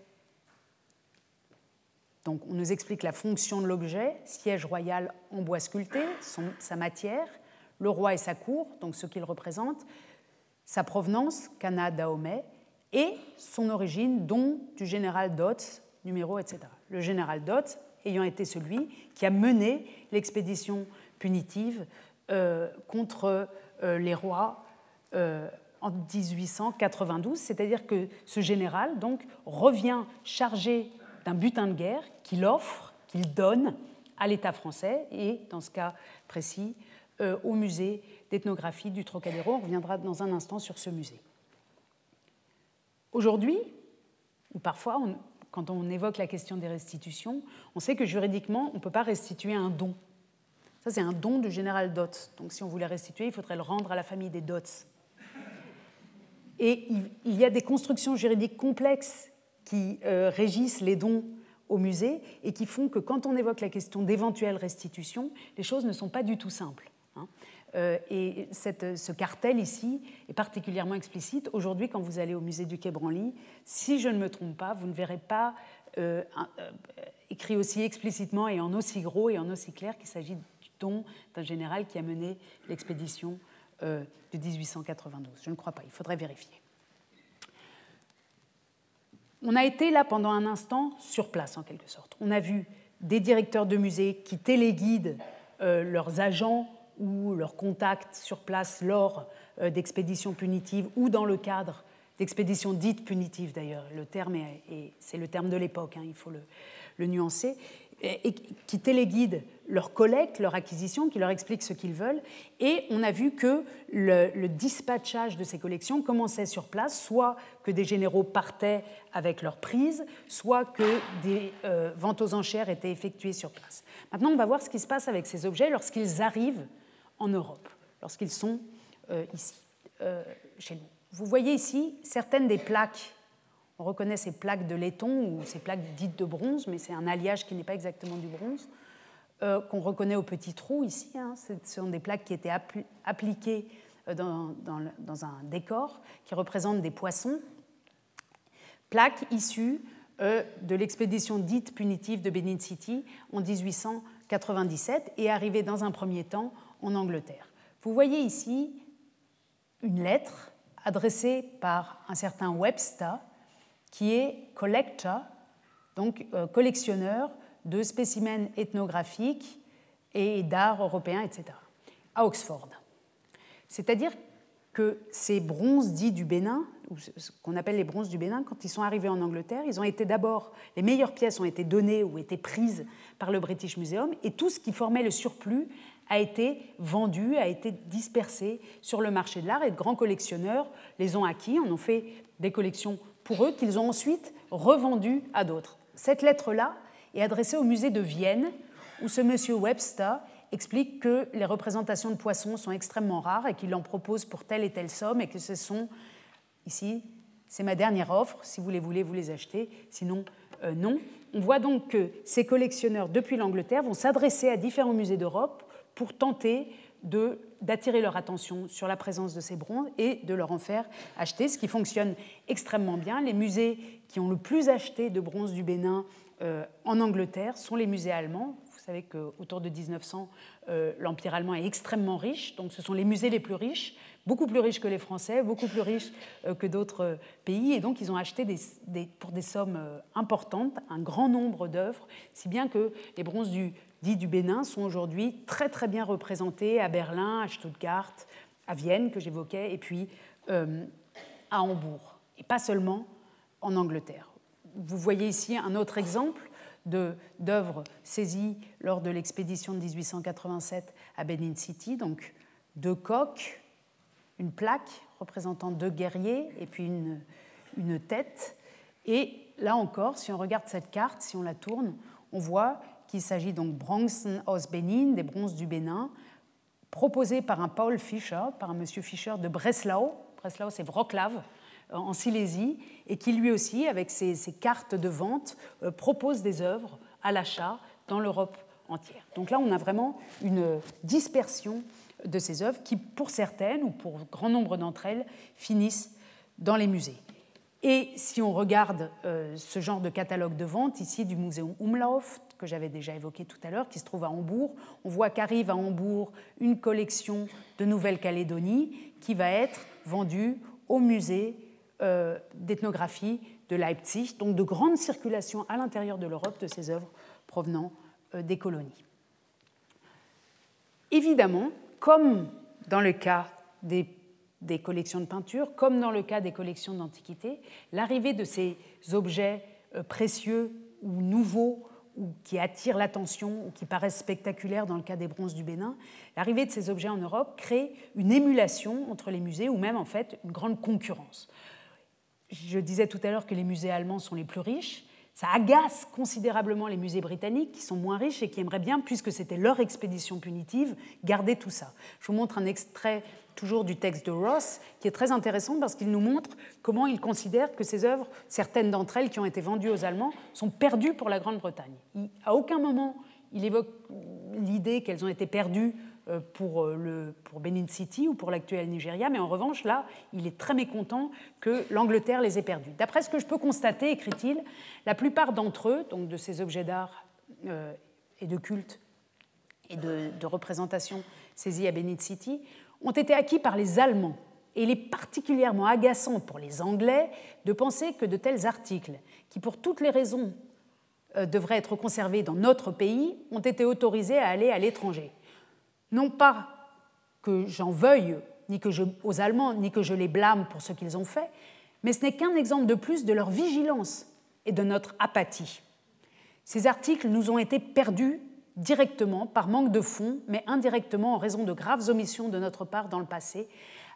Donc on nous explique la fonction de l'objet, siège royal en bois sculpté, sa matière, le roi et sa cour, donc ce qu'il représente, sa provenance, Cana Dahomey, et son origine, dont du général Dodds, numéro, etc. Le général Dodds ayant été celui qui a mené l'expédition punitive euh, contre euh, les rois euh, en 1892, c'est-à-dire que ce général donc revient chargé d'un butin de guerre qu'il offre, qu'il donne à l'État français et, dans ce cas précis, au musée d'ethnographie du Trocadéro. On reviendra dans un instant sur ce musée. Aujourd'hui, ou parfois, quand on évoque la question des restitutions, on sait que juridiquement, on ne peut pas restituer un don. Ça, c'est un don du général Dotz. Donc, si on voulait restituer, il faudrait le rendre à la famille des Dotz. Et il y a des constructions juridiques complexes qui euh, régissent les dons au musée et qui font que quand on évoque la question d'éventuelle restitution, les choses ne sont pas du tout simples. Euh, et ce cartel ici est particulièrement explicite. Aujourd'hui, quand vous allez au musée du Quai Branly, si je ne me trompe pas, vous ne verrez pas euh, écrit aussi explicitement et en aussi gros et en aussi clair qu'il s'agit du don d'un général qui a mené l'expédition de 1892. Je ne crois pas, il faudrait vérifier. On a été là pendant un instant sur place en quelque sorte. On a vu des directeurs de musées qui téléguident euh, leurs agents ou leurs contacts sur place lors euh, d'expéditions punitives ou dans le cadre d'expéditions dites punitives d'ailleurs. Le terme est, c'est le terme de l'époque, hein, il faut le, nuancer et qui téléguident leur collecte, leur acquisition, qui leur expliquent ce qu'ils veulent. Et on a vu que le, dispatchage de ces collections commençait sur place, soit que des généraux partaient avec leurs prises, soit que des euh, ventes aux enchères étaient effectuées sur place. Maintenant, on va voir ce qui se passe avec ces objets lorsqu'ils arrivent en Europe, lorsqu'ils sont euh, ici, euh, chez nous. Vous voyez ici certaines des plaques on reconnaît ces plaques de laiton ou ces plaques dites de bronze, mais c'est un alliage qui n'est pas exactement du bronze, euh, qu'on reconnaît au petit trou ici. Hein. Ce sont des plaques qui étaient appliquées euh, dans, un décor qui représente des poissons. Plaques issues de l'expédition dite punitive de Benin City en 1897 et arrivées dans un premier temps en Angleterre. Vous voyez ici une lettre adressée par un certain Webster qui est collector, donc euh, collectionneur de spécimens ethnographiques et d'art européen, etc., à Oxford. C'est-à-dire que ces bronzes dits du Bénin, ou ce qu'on appelle les bronzes du Bénin, quand ils sont arrivés en Angleterre, ils ont été d'abord, les meilleures pièces ont été données ou été prises par le British Museum, et tout ce qui formait le surplus a été vendu, a été dispersé sur le marché de l'art, et de grands collectionneurs les ont acquis, en ont fait des collections pour eux qu'ils ont ensuite revendu à d'autres. Cette lettre-là est adressée au musée de Vienne, où ce monsieur Webster explique que les représentations de poissons sont extrêmement rares et qu'il en propose pour telle et telle somme et que ce sont, ici, c'est ma dernière offre, si vous les voulez, vous les achetez, sinon, euh, non. On voit donc que ces collectionneurs, depuis l'Angleterre, vont s'adresser à différents musées d'Europe pour tenter d'attirer leur attention sur la présence de ces bronzes et de leur en faire acheter, ce qui fonctionne extrêmement bien. Les musées qui ont le plus acheté de bronze du Bénin euh, en Angleterre sont les musées allemands. Vous savez qu'autour de 1900, euh, l'Empire allemand est extrêmement riche, donc ce sont les musées les plus riches, beaucoup plus riches que les Français, beaucoup plus riches euh, que d'autres pays, et donc ils ont acheté pour des sommes importantes un grand nombre d'œuvres, si bien que les bronzes du dits du Bénin sont aujourd'hui très très bien représentés à Berlin, à Stuttgart, à Vienne que j'évoquais, et puis euh, à Hambourg, et pas seulement en Angleterre. Vous voyez ici un autre exemple d'œuvres saisies lors de l'expédition de 1887 à Benin City, donc deux coques, une plaque représentant deux guerriers et puis une, une tête. Et là encore, si on regarde cette carte, si on la tourne, on voit qu'il s'agit donc Bronzen aus Benin, des bronzes du Bénin, proposés par un Paul Fischer, par un monsieur Fischer de Breslau. Breslau, c'est Wroclaw, euh, en Silésie, et qui lui aussi, avec ses, cartes de vente, euh, propose des œuvres à l'achat dans l'Europe entière. Donc là, on a vraiment une dispersion de ces œuvres qui, pour certaines, ou pour grand nombre d'entre elles, finissent dans les musées. Et si on regarde euh, ce genre de catalogue de vente ici du Muséum Umlauf, que j'avais déjà évoqué tout à l'heure, qui se trouve à Hambourg, on voit qu'arrive à Hambourg une collection de Nouvelle-Calédonie qui va être vendue au musée euh, d'ethnographie de Leipzig, donc de grande circulation à l'intérieur de l'Europe de ces œuvres provenant euh, des colonies. Évidemment, comme dans le cas des des collections de peinture, comme dans le cas des collections d'antiquités, l'arrivée de ces objets euh, précieux ou nouveaux ou qui attirent l'attention ou qui paraissent spectaculaires dans le cas des bronzes du Bénin, l'arrivée de ces objets en Europe crée une émulation entre les musées ou même en fait une grande concurrence. Je disais tout à l'heure que les musées allemands sont les plus riches. Ça agace considérablement les musées britanniques qui sont moins riches et qui aimeraient bien, puisque c'était leur expédition punitive, garder tout ça. Je vous montre un extrait toujours du texte de Ross, qui est très intéressant parce qu'il nous montre comment il considère que ces œuvres, certaines d'entre elles qui ont été vendues aux Allemands, sont perdues pour la Grande-Bretagne. À aucun moment il évoque l'idée qu'elles ont été perdues pour, euh, le, pour Benin City ou pour l'actuel Nigeria, mais en revanche, là, il est très mécontent que l'Angleterre les ait perdus. D'après ce que je peux constater, écrit-il, la plupart d'entre eux, donc de ces objets d'art euh, et de culte et de, de représentation saisis à Benin City, ont été acquis par les Allemands. Et il est particulièrement agaçant pour les Anglais de penser que de tels articles, qui pour toutes les raisons devraient être conservés dans notre pays, ont été autorisés à aller à l'étranger. Non pas que j'en veuille ni aux Allemands, ni que je les blâme pour ce qu'ils ont fait, mais ce n'est qu'un exemple de plus de leur vigilance et de notre apathie. Ces articles nous ont été perdus directement par manque de fonds, mais indirectement en raison de graves omissions de notre part dans le passé,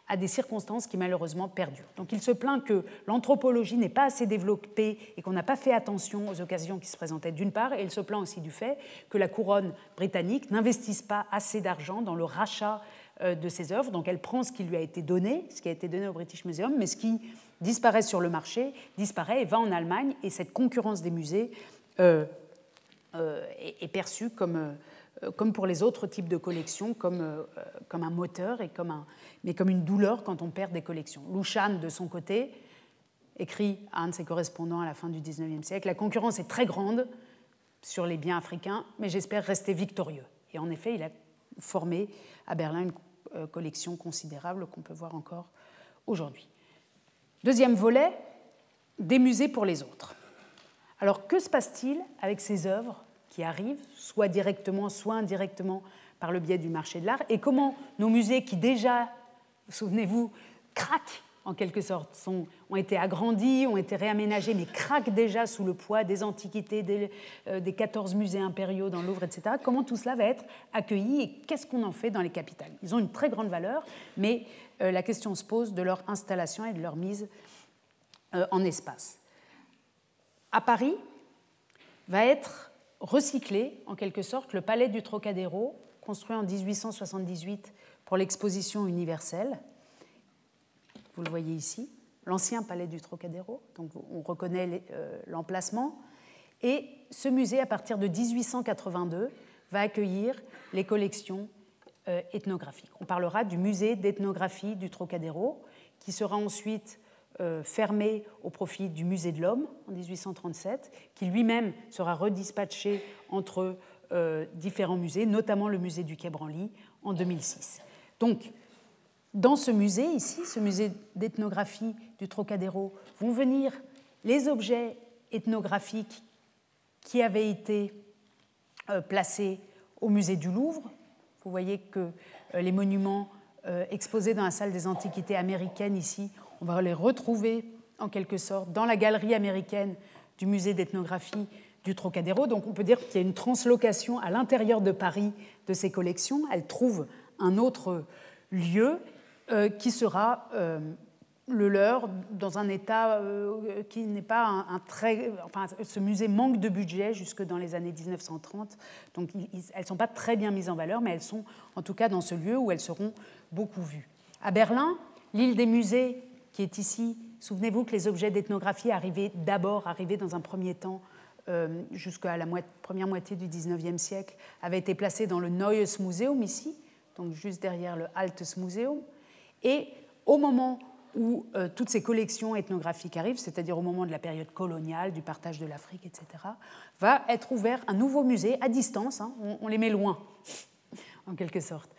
à des circonstances qui malheureusement perdurent. Donc il se plaint que l'anthropologie n'est pas assez développée et qu'on n'a pas fait attention aux occasions qui se présentaient d'une part, et il se plaint aussi du fait que la couronne britannique n'investisse pas assez d'argent dans le rachat euh, de ses œuvres, donc elle prend ce qui lui a été donné, ce qui a été donné au British Museum, mais ce qui disparaît sur le marché disparaît et va en Allemagne, et cette concurrence des musées euh, euh, est, perçue comme comme pour les autres types de collections, comme, euh, comme un moteur, et comme un, mais comme une douleur quand on perd des collections. Lushan, de son côté, écrit à un de ses correspondants à la fin du XIXe siècle, La concurrence est très grande sur les biens africains, mais j'espère rester victorieux. Et en effet, il a formé à Berlin une euh, collection considérable qu'on peut voir encore aujourd'hui. Deuxième volet, des musées pour les autres. Alors que se passe-t-il avec ces œuvres qui arrivent, soit directement, soit indirectement par le biais du marché de l'art, et comment nos musées qui déjà, souvenez-vous, craquent en quelque sorte, ont été agrandis, ont été réaménagés, mais craquent déjà sous le poids des antiquités, des, euh, des 14 musées impériaux dans Louvre, etc. Comment tout cela va être accueilli et qu'est-ce qu'on en fait dans les capitales? Ils ont une très grande valeur, mais euh, la question se pose de leur installation et de leur mise euh, en espace. À Paris va être recycler en quelque sorte le palais du Trocadéro, construit en 1878 pour l'exposition universelle. Vous le voyez ici, l'ancien palais du Trocadéro, donc on reconnaît euh, l'emplacement. Et ce musée, à partir de 1882, va accueillir les collections euh, ethnographiques. On parlera du musée d'ethnographie du Trocadéro, qui sera ensuite fermé au profit du Musée de l'Homme en 1837, qui lui-même sera redispatché entre euh, différents musées, notamment le musée du Quai Branly en 2006. Donc, dans ce musée ici, ce musée d'ethnographie du Trocadéro, vont venir les objets ethnographiques qui avaient été euh, placés au musée du Louvre. Vous voyez que les monuments exposés dans la salle des antiquités américaines ici on va les retrouver en quelque sorte dans la galerie américaine du musée d'ethnographie du Trocadéro. Donc on peut dire qu'il y a une translocation à l'intérieur de Paris de ces collections. Elles trouvent un autre lieu euh, qui sera euh, le leur dans un état euh, qui n'est pas un, très... Enfin, ce musée manque de budget jusque dans les années 1930. Donc elles ne sont pas très bien mises en valeur, mais elles sont en tout cas dans ce lieu où elles seront beaucoup vues. À Berlin, l'île des musées qui est ici. Souvenez-vous que les objets d'ethnographie arrivaient d'abord, arrivaient dans un premier temps euh, jusqu'à la première moitié du XIXe siècle, avaient été placés dans le Neues Museum ici, donc juste derrière le Altes Museum. Et au moment où euh, toutes ces collections ethnographiques arrivent, c'est-à-dire au moment de la période coloniale, du partage de l'Afrique, etc., va être ouvert un nouveau musée à distance, hein, on, les met loin, [laughs] en quelque sorte,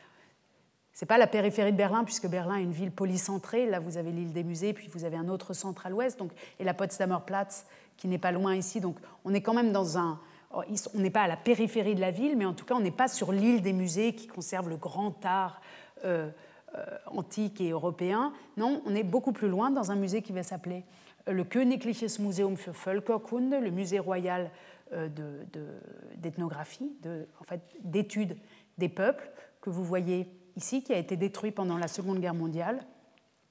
n'est pas la périphérie de Berlin, puisque Berlin est une ville polycentrée. Là, vous avez l'île des musées, puis vous avez un autre centre à l'ouest, donc, et la Potsdamer Platz, qui n'est pas loin ici. Donc, on est quand même dans un. Oh, on n'est pas à la périphérie de la ville, mais en tout cas, on n'est pas sur l'île des musées qui conserve le grand art euh, euh, antique et européen. Non, on est beaucoup plus loin dans un musée qui va s'appeler euh, le Königliches Museum für Völkerkunde, le musée royal d'ethnographie, de, en fait, d'études des peuples que vous voyez ici, qui a été détruit pendant la Seconde Guerre mondiale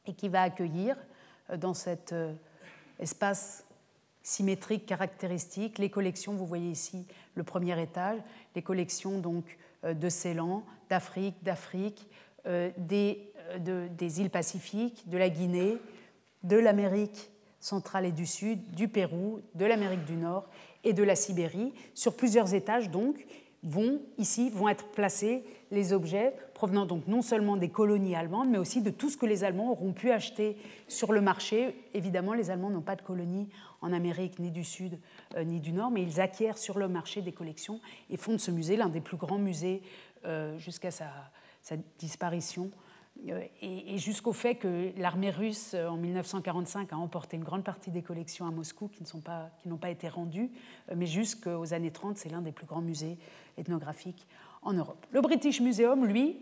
et qui va accueillir dans cet espace symétrique caractéristique les collections, vous voyez ici le premier étage, les collections donc de Ceylan, d'Afrique, d'Afrique, des des îles Pacifiques, de la Guinée, de l'Amérique centrale et du Sud, du Pérou, de l'Amérique du Nord et de la Sibérie. Sur plusieurs étages, donc, vont ici vont être placés les objets provenant donc non seulement des colonies allemandes, mais aussi de tout ce que les Allemands auront pu acheter sur le marché. Évidemment, les Allemands n'ont pas de colonies en Amérique, ni du Sud, euh, ni du Nord, mais ils acquièrent sur le marché des collections et font de ce musée l'un des plus grands musées euh, jusqu'à sa, disparition euh, et, jusqu'au fait que l'armée russe, en 1945, a emporté une grande partie des collections à Moscou qui n'ont pas, pas, été rendues, mais jusqu'aux années 30, c'est l'un des plus grands musées ethnographiques en Europe. Le British Museum, lui,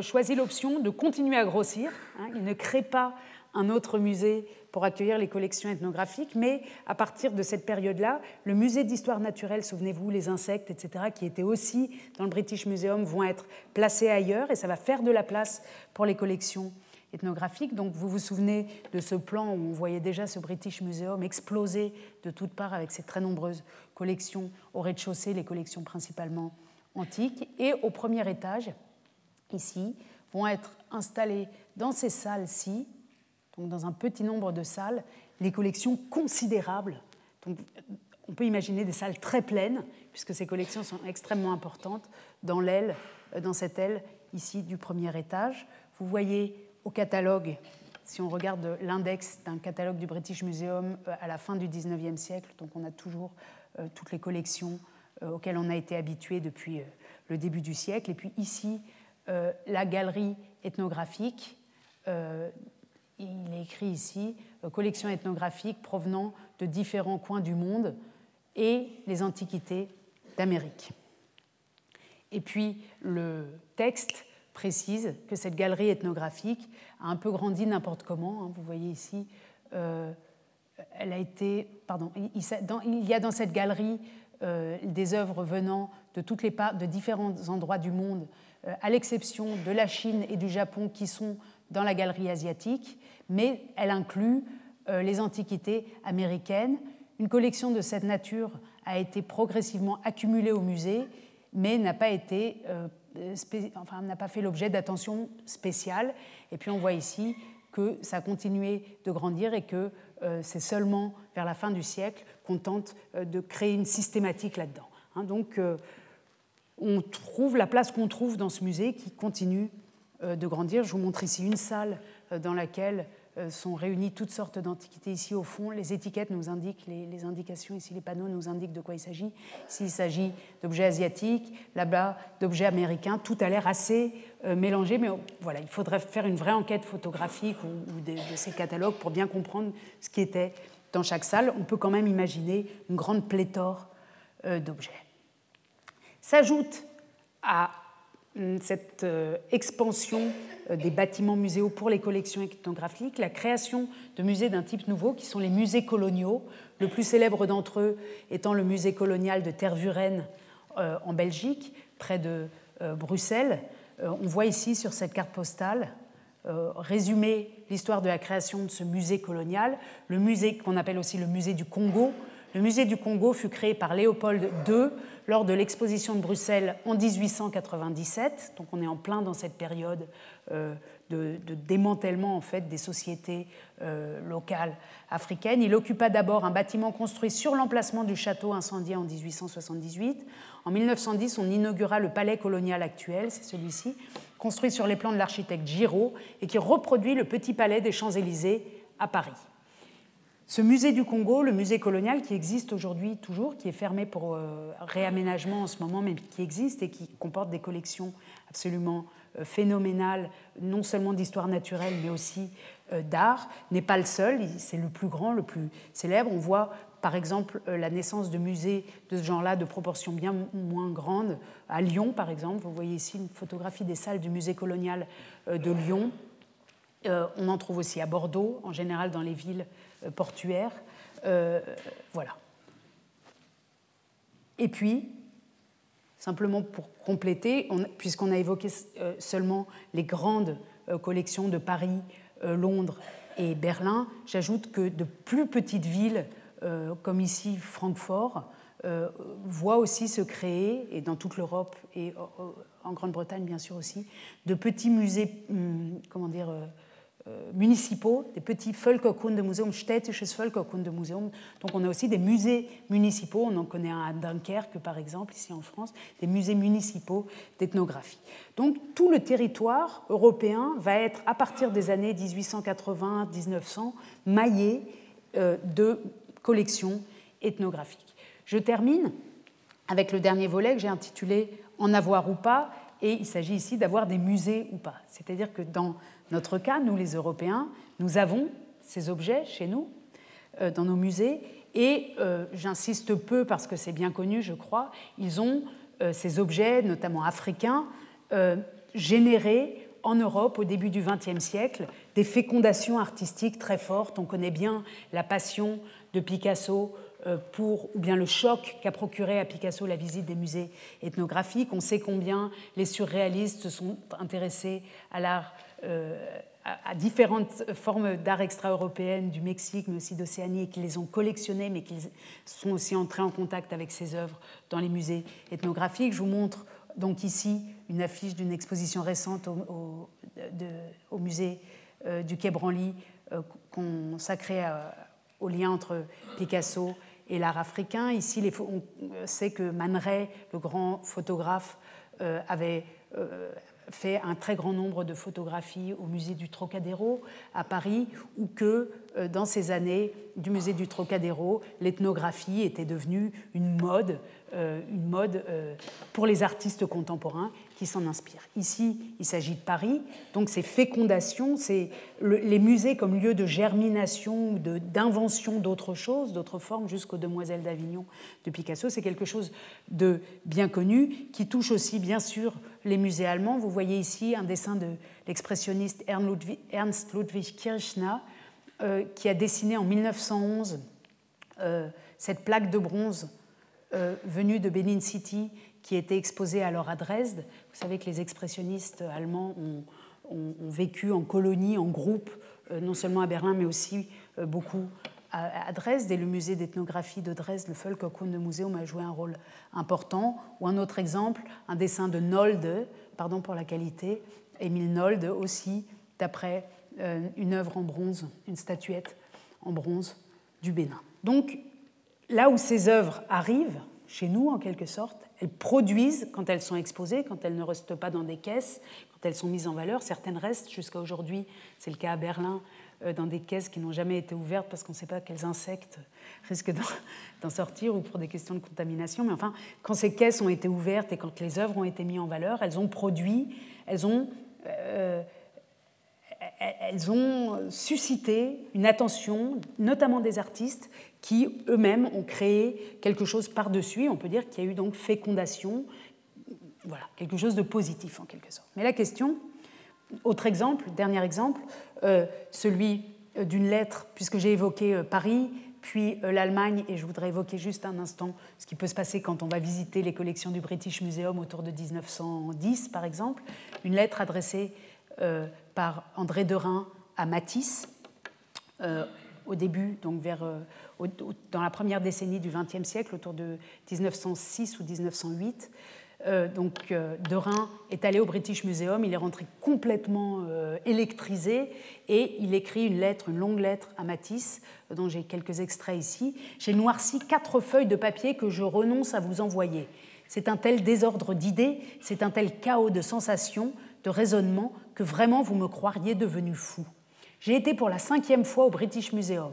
choisit l'option de continuer à grossir. Hein. il ne crée pas un autre musée pour accueillir les collections ethnographiques, mais à partir de cette période-là, le musée d'histoire naturelle, souvenez-vous, les insectes, etc., qui étaient aussi dans le British Museum, vont être placés ailleurs et ça va faire de la place pour les collections ethnographiques. Donc vous vous souvenez de ce plan où on voyait déjà ce British Museum exploser de toutes parts avec ses très nombreuses collections au rez-de-chaussée, les collections principalement antiques. Et au premier étage, ici, vont être installées dans ces salles-ci dans un petit nombre de salles, les collections considérables. on peut imaginer des salles très pleines, puisque ces collections sont extrêmement importantes, dans l'aile, euh, dans cette aile ici du premier étage. Vous voyez au catalogue, si on regarde l'index d'un catalogue du British Museum euh, à la fin du 19e siècle, donc on a toujours euh, toutes les collections auxquelles on a été habitué depuis le début du siècle. Et puis ici, la galerie ethnographique il est écrit ici euh, collection ethnographique provenant de différents coins du monde et les antiquités d'Amérique. Et puis le texte précise que cette galerie ethnographique a un peu grandi n'importe comment. Hein. vous voyez ici, euh, elle a été, pardon, il, y a dans cette galerie euh, des œuvres venant de toutes les parts, de différents endroits du monde, à l'exception de la Chine et du Japon qui sont dans la galerie asiatique, mais elle inclut euh, les antiquités américaines. Une collection de cette nature a été progressivement accumulée au musée, mais n'a pas été, euh, enfin, n'a pas fait l'objet d'attention spéciale. Et puis on voit ici que ça a continué de grandir et que euh, c'est seulement vers la fin du siècle qu'on tente de créer une systématique là-dedans. Hein. donc on trouve la place qu'on trouve dans ce musée qui continue de grandir. Je vous montre ici une salle dans laquelle euh, sont réunies toutes sortes d'antiquités ici au fond. Les étiquettes nous indiquent, les, indications ici, les panneaux nous indiquent de quoi il s'agit. S'il s'agit d'objets asiatiques, là-bas d'objets américains, tout a l'air assez euh, mélangé, mais oh, voilà, il faudrait faire une vraie enquête photographique ou, de, ces catalogues pour bien comprendre ce qui était dans chaque salle. On peut quand même imaginer une grande pléthore euh, d'objets. S'ajoute à hum, cette expansion euh, des bâtiments muséaux pour les collections ethnographiques, la création de musées d'un type nouveau qui sont les musées coloniaux, le plus célèbre d'entre eux étant le musée colonial de Tervuren euh, en Belgique, près de euh, Bruxelles. On voit ici sur cette carte postale résumer l'histoire de la création de ce musée colonial, le musée qu'on appelle aussi le musée du Congo. Le musée du Congo fut créé par Léopold II lors de l'exposition de Bruxelles en 1897, donc on est en plein dans cette période euh, de, démantèlement en fait des sociétés euh, locales africaines. Il occupa d'abord un bâtiment construit sur l'emplacement du château incendié en 1878. En 1910, on inaugura le palais colonial actuel, c'est celui-ci, construit sur les plans de l'architecte Giraud et qui reproduit le petit palais des Champs-Élysées à Paris. Ce musée du Congo, le musée colonial qui existe aujourd'hui toujours, qui est fermé pour euh, réaménagement en ce moment, mais qui existe et qui comporte des collections absolument euh, phénoménal, non seulement d'histoire naturelle, mais aussi euh, d'art, n'est pas le seul, c'est le plus grand, le plus célèbre. On voit par exemple la naissance de musées de ce genre-là de proportions bien moins grandes, à Lyon par exemple. Vous voyez ici une photographie des salles du musée colonial de Lyon. On en trouve aussi à Bordeaux, en général dans les villes portuaires. Voilà. Et puis, simplement pour compléter, puisqu'on a évoqué euh, seulement les grandes euh, collections de Paris, Londres et Berlin, j'ajoute que de plus petites villes, comme ici Francfort, voient aussi se créer, et dans toute l'Europe et en Grande-Bretagne bien sûr aussi, de petits musées, hum, comment dire, euh, municipaux, des petits Völkerkundemuseum, städtisches Völkerkundemuseum. Donc on a aussi des musées municipaux, on en connaît un à Dunkerque par exemple, ici en France, des musées municipaux d'ethnographie. Donc tout le territoire européen va être, à partir des années 1880-1900, maillé euh, de collections ethnographiques. Je termine avec le dernier volet que j'ai intitulé En avoir ou pas, et il s'agit ici d'avoir des musées ou pas. C'est-à-dire que dans notre cas, nous les Européens, nous avons ces objets chez nous, euh, dans nos musées, et euh, j'insiste peu parce que c'est bien connu, je crois, ils ont euh, ces objets, notamment africains, générés en Europe au début du XXe siècle des fécondations artistiques très fortes. On connaît bien la passion de Picasso pour, ou bien le choc qu'a procuré à Picasso la visite des musées ethnographiques. On sait combien les surréalistes se sont intéressés à l'art à, différentes formes d'art extra-européennes du Mexique, mais aussi d'Océanie, et qui les ont collectionnées, mais qui sont aussi entrés en contact avec ces œuvres dans les musées ethnographiques. Je vous montre donc ici une affiche d'une exposition récente au, musée euh, du Quai Branly euh, consacrée au lien entre Picasso et l'art africain. Ici, on sait que Man Ray, le grand photographe, avait fait un très grand nombre de photographies au musée du Trocadéro à Paris, ou que euh, dans ces années du musée du Trocadéro, l'ethnographie était devenue une mode, euh, une mode euh, pour les artistes contemporains qui s'en inspirent. Ici, il s'agit de Paris, donc ces fécondations, c'est les musées comme lieu de germination, d'invention d'autres choses, d'autres formes, jusqu'aux Demoiselles d'Avignon de Picasso, c'est quelque chose de bien connu qui touche aussi bien sûr les musées allemands. Vous voyez ici un dessin de l'expressionniste Ernst Ludwig Kirchner euh, qui a dessiné en 1911 euh, cette plaque de bronze euh, venue de Benin City qui était exposée alors à Dresde. Vous savez que les expressionnistes allemands ont, vécu en colonie, en groupe, non seulement à Berlin, mais aussi beaucoup à, Dresde. Et le musée d'ethnographie de Dresde, le Völkerkunde Museum, a joué un rôle important. Ou un autre exemple, un dessin de Nolde, pardon pour la qualité, Émile Nolde aussi, d'après euh, une œuvre en bronze, une statuette en bronze du Bénin. Donc, là où ces œuvres arrivent, chez nous en quelque sorte, elles produisent quand elles sont exposées, quand elles ne restent pas dans des caisses, quand elles sont mises en valeur. Certaines restent jusqu'à aujourd'hui, c'est le cas à Berlin, dans des caisses qui n'ont jamais été ouvertes parce qu'on ne sait pas quels insectes risquent [laughs] d'en sortir ou pour des questions de contamination. Mais enfin, quand ces caisses ont été ouvertes et quand les œuvres ont été mises en valeur, elles ont produit, elles ont euh, elles ont suscité une attention, notamment des artistes, qui eux-mêmes ont créé quelque chose par-dessus. On peut dire qu'il y a eu donc fécondation, voilà, quelque chose de positif en quelque sorte. Mais la question, autre exemple, dernier exemple, euh, celui euh, d'une lettre, puisque j'ai évoqué euh, Paris, puis l'Allemagne, et je voudrais évoquer juste un instant ce qui peut se passer quand on va visiter les collections du British Museum autour de 1910, par exemple, une lettre adressée par André Derain à Matisse euh, au début, donc vers, euh, dans la première décennie du XXe siècle, autour de 1906 ou 1908. Euh, donc Derain est allé au British Museum, il est rentré complètement électrisé et il écrit une lettre, une longue lettre à Matisse, dont j'ai quelques extraits ici. J'ai noirci quatre feuilles de papier que je renonce à vous envoyer. C'est un tel désordre d'idées, c'est un tel chaos de sensations de raisonnement que vraiment vous me croiriez devenu fou. J'ai été pour la cinquième fois au British Museum.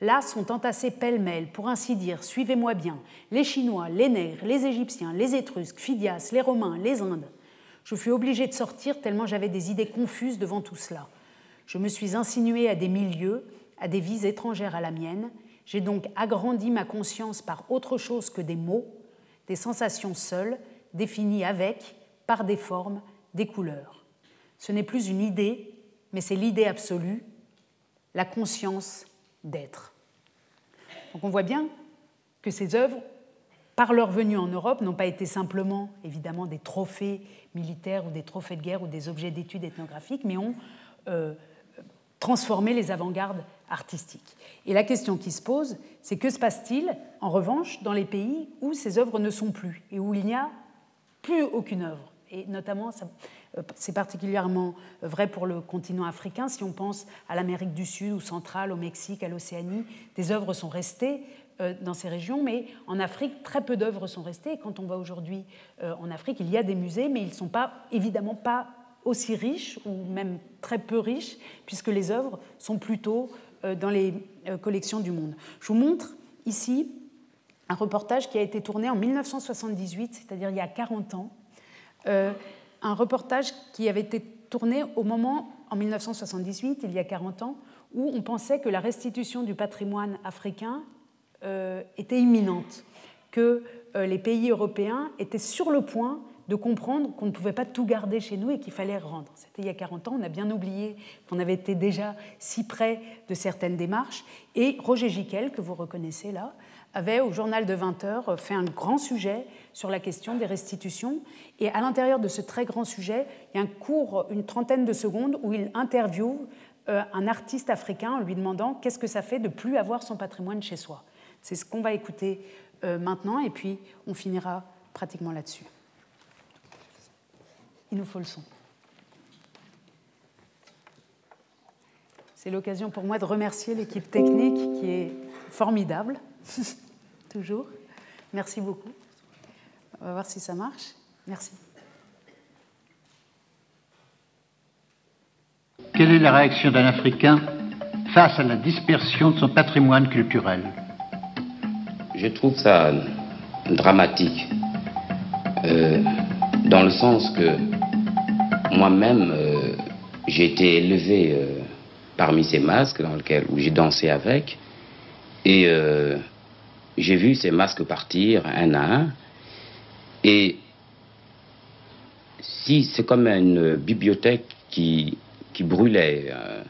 Là sont entassés pêle-mêle, pour ainsi dire, suivez-moi bien, les Chinois, les Nègres, les Égyptiens, les Étrusques, Phidias, les Romains, les Indes. Je fus obligé de sortir tellement j'avais des idées confuses devant tout cela. Je me suis insinué à des milieux, à des vies étrangères à la mienne. J'ai donc agrandi ma conscience par autre chose que des mots, des sensations seules, définies avec, par des formes, des couleurs. Ce n'est plus une idée, mais c'est l'idée absolue, la conscience d'être. Donc on voit bien que ces œuvres par leur venue en Europe, n'ont pas été simplement, évidemment, des trophées militaires ou des trophées de guerre ou des objets d'études ethnographiques, mais ont euh, transformé les avant-gardes artistiques. Et la question qui se pose, c'est que se passe-t-il, en revanche, dans les pays où ces œuvres ne sont plus et où il n'y a plus aucune œuvre? Et notamment, c'est particulièrement vrai pour le continent africain. Si on pense à l'Amérique du Sud ou centrale, au Mexique, à l'Océanie, des œuvres sont restées euh, dans ces régions, mais en Afrique, très peu d'œuvres sont restées. Quand on va aujourd'hui euh, en Afrique, il y a des musées, mais ils ne sont pas, évidemment pas aussi riches, ou même très peu riches, puisque les œuvres sont plutôt dans les collections du monde. Je vous montre ici un reportage qui a été tourné en 1978, c'est-à-dire il y a 40 ans, un reportage qui avait été tourné au moment, en 1978, il y a 40 ans, où on pensait que la restitution du patrimoine africain euh, était imminente, que euh, les pays européens étaient sur le point de comprendre qu'on ne pouvait pas tout garder chez nous et qu'il fallait rendre. C'était il y a 40 ans, on a bien oublié qu'on avait été déjà si près de certaines démarches. Et Roger Giquel, que vous reconnaissez là, avait au journal de 20 heures fait un grand sujet sur la question des restitutions. Et à l'intérieur de ce très grand sujet, il y a un court, une trentaine de secondes, où il interviewe euh, un artiste africain en lui demandant qu'est-ce que ça fait de plus avoir son patrimoine chez soi? C'est ce qu'on va écouter euh, maintenant, et puis on finira pratiquement là-dessus. Il nous faut le son. C'est l'occasion pour moi de remercier l'équipe technique qui est formidable. [laughs] toujours. Merci beaucoup. On va voir si ça marche. Merci. Quelle est la réaction d'un Africain face à la dispersion de son patrimoine culturel? Je trouve ça dramatique, euh, dans le sens que moi-même, euh, j'ai été élevé euh, parmi ces masques dans lesquels où j'ai dansé avec, et j'ai vu ces masques partir un à un. Et si c'est comme une bibliothèque qui, qui brûlait. Euh,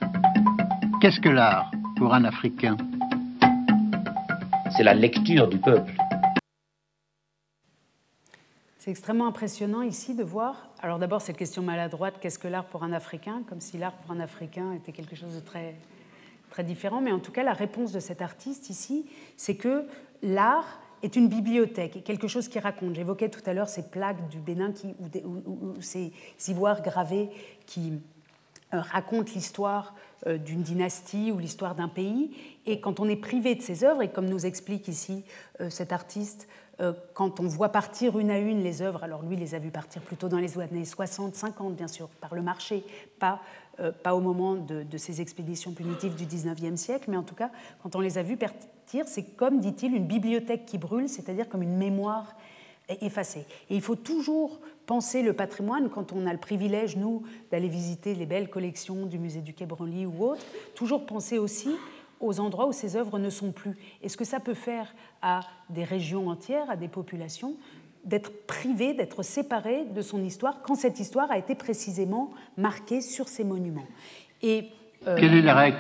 Qu'est-ce que l'art pour un Africain? C'est la lecture du peuple. C'est extrêmement impressionnant ici de voir. Alors d'abord, cette question maladroite, qu'est-ce que l'art pour un Africain? Comme si l'art pour un Africain était quelque chose de très, très différent. Mais en tout cas, la réponse de cet artiste ici, c'est que l'art est une bibliothèque, quelque chose qui raconte. J'évoquais tout à l'heure ces plaques du Bénin qui, ou, ces ivoires gravés qui euh, racontent l'histoire euh, d'une dynastie ou l'histoire d'un pays. Et quand on est privé de ces œuvres, et comme nous explique ici euh, cet artiste, quand on voit partir une à une les œuvres, alors lui les a vues partir plutôt dans les années 60, 50 bien sûr, par le marché, pas euh, pas au moment de, ces expéditions punitives du 19e siècle, mais en tout cas, quand on les a vus partir, c'est comme, dit-il, une bibliothèque qui brûle, c'est-à-dire comme une mémoire effacée. Et il faut toujours penser le patrimoine quand on a le privilège, nous, d'aller visiter les belles collections du musée du Quai Branly ou autres, toujours penser aussi aux endroits où ces œuvres ne sont plus. Et ce que ça peut faire à des régions entières, à des populations, d'être privé, d'être séparé de son histoire quand cette histoire a été précisément marquée sur ces monuments? Et, euh, Quelle est la règle?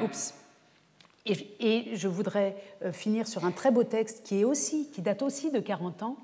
Et, je voudrais euh, finir sur un très beau texte qui, est aussi, qui date aussi de 40 ans,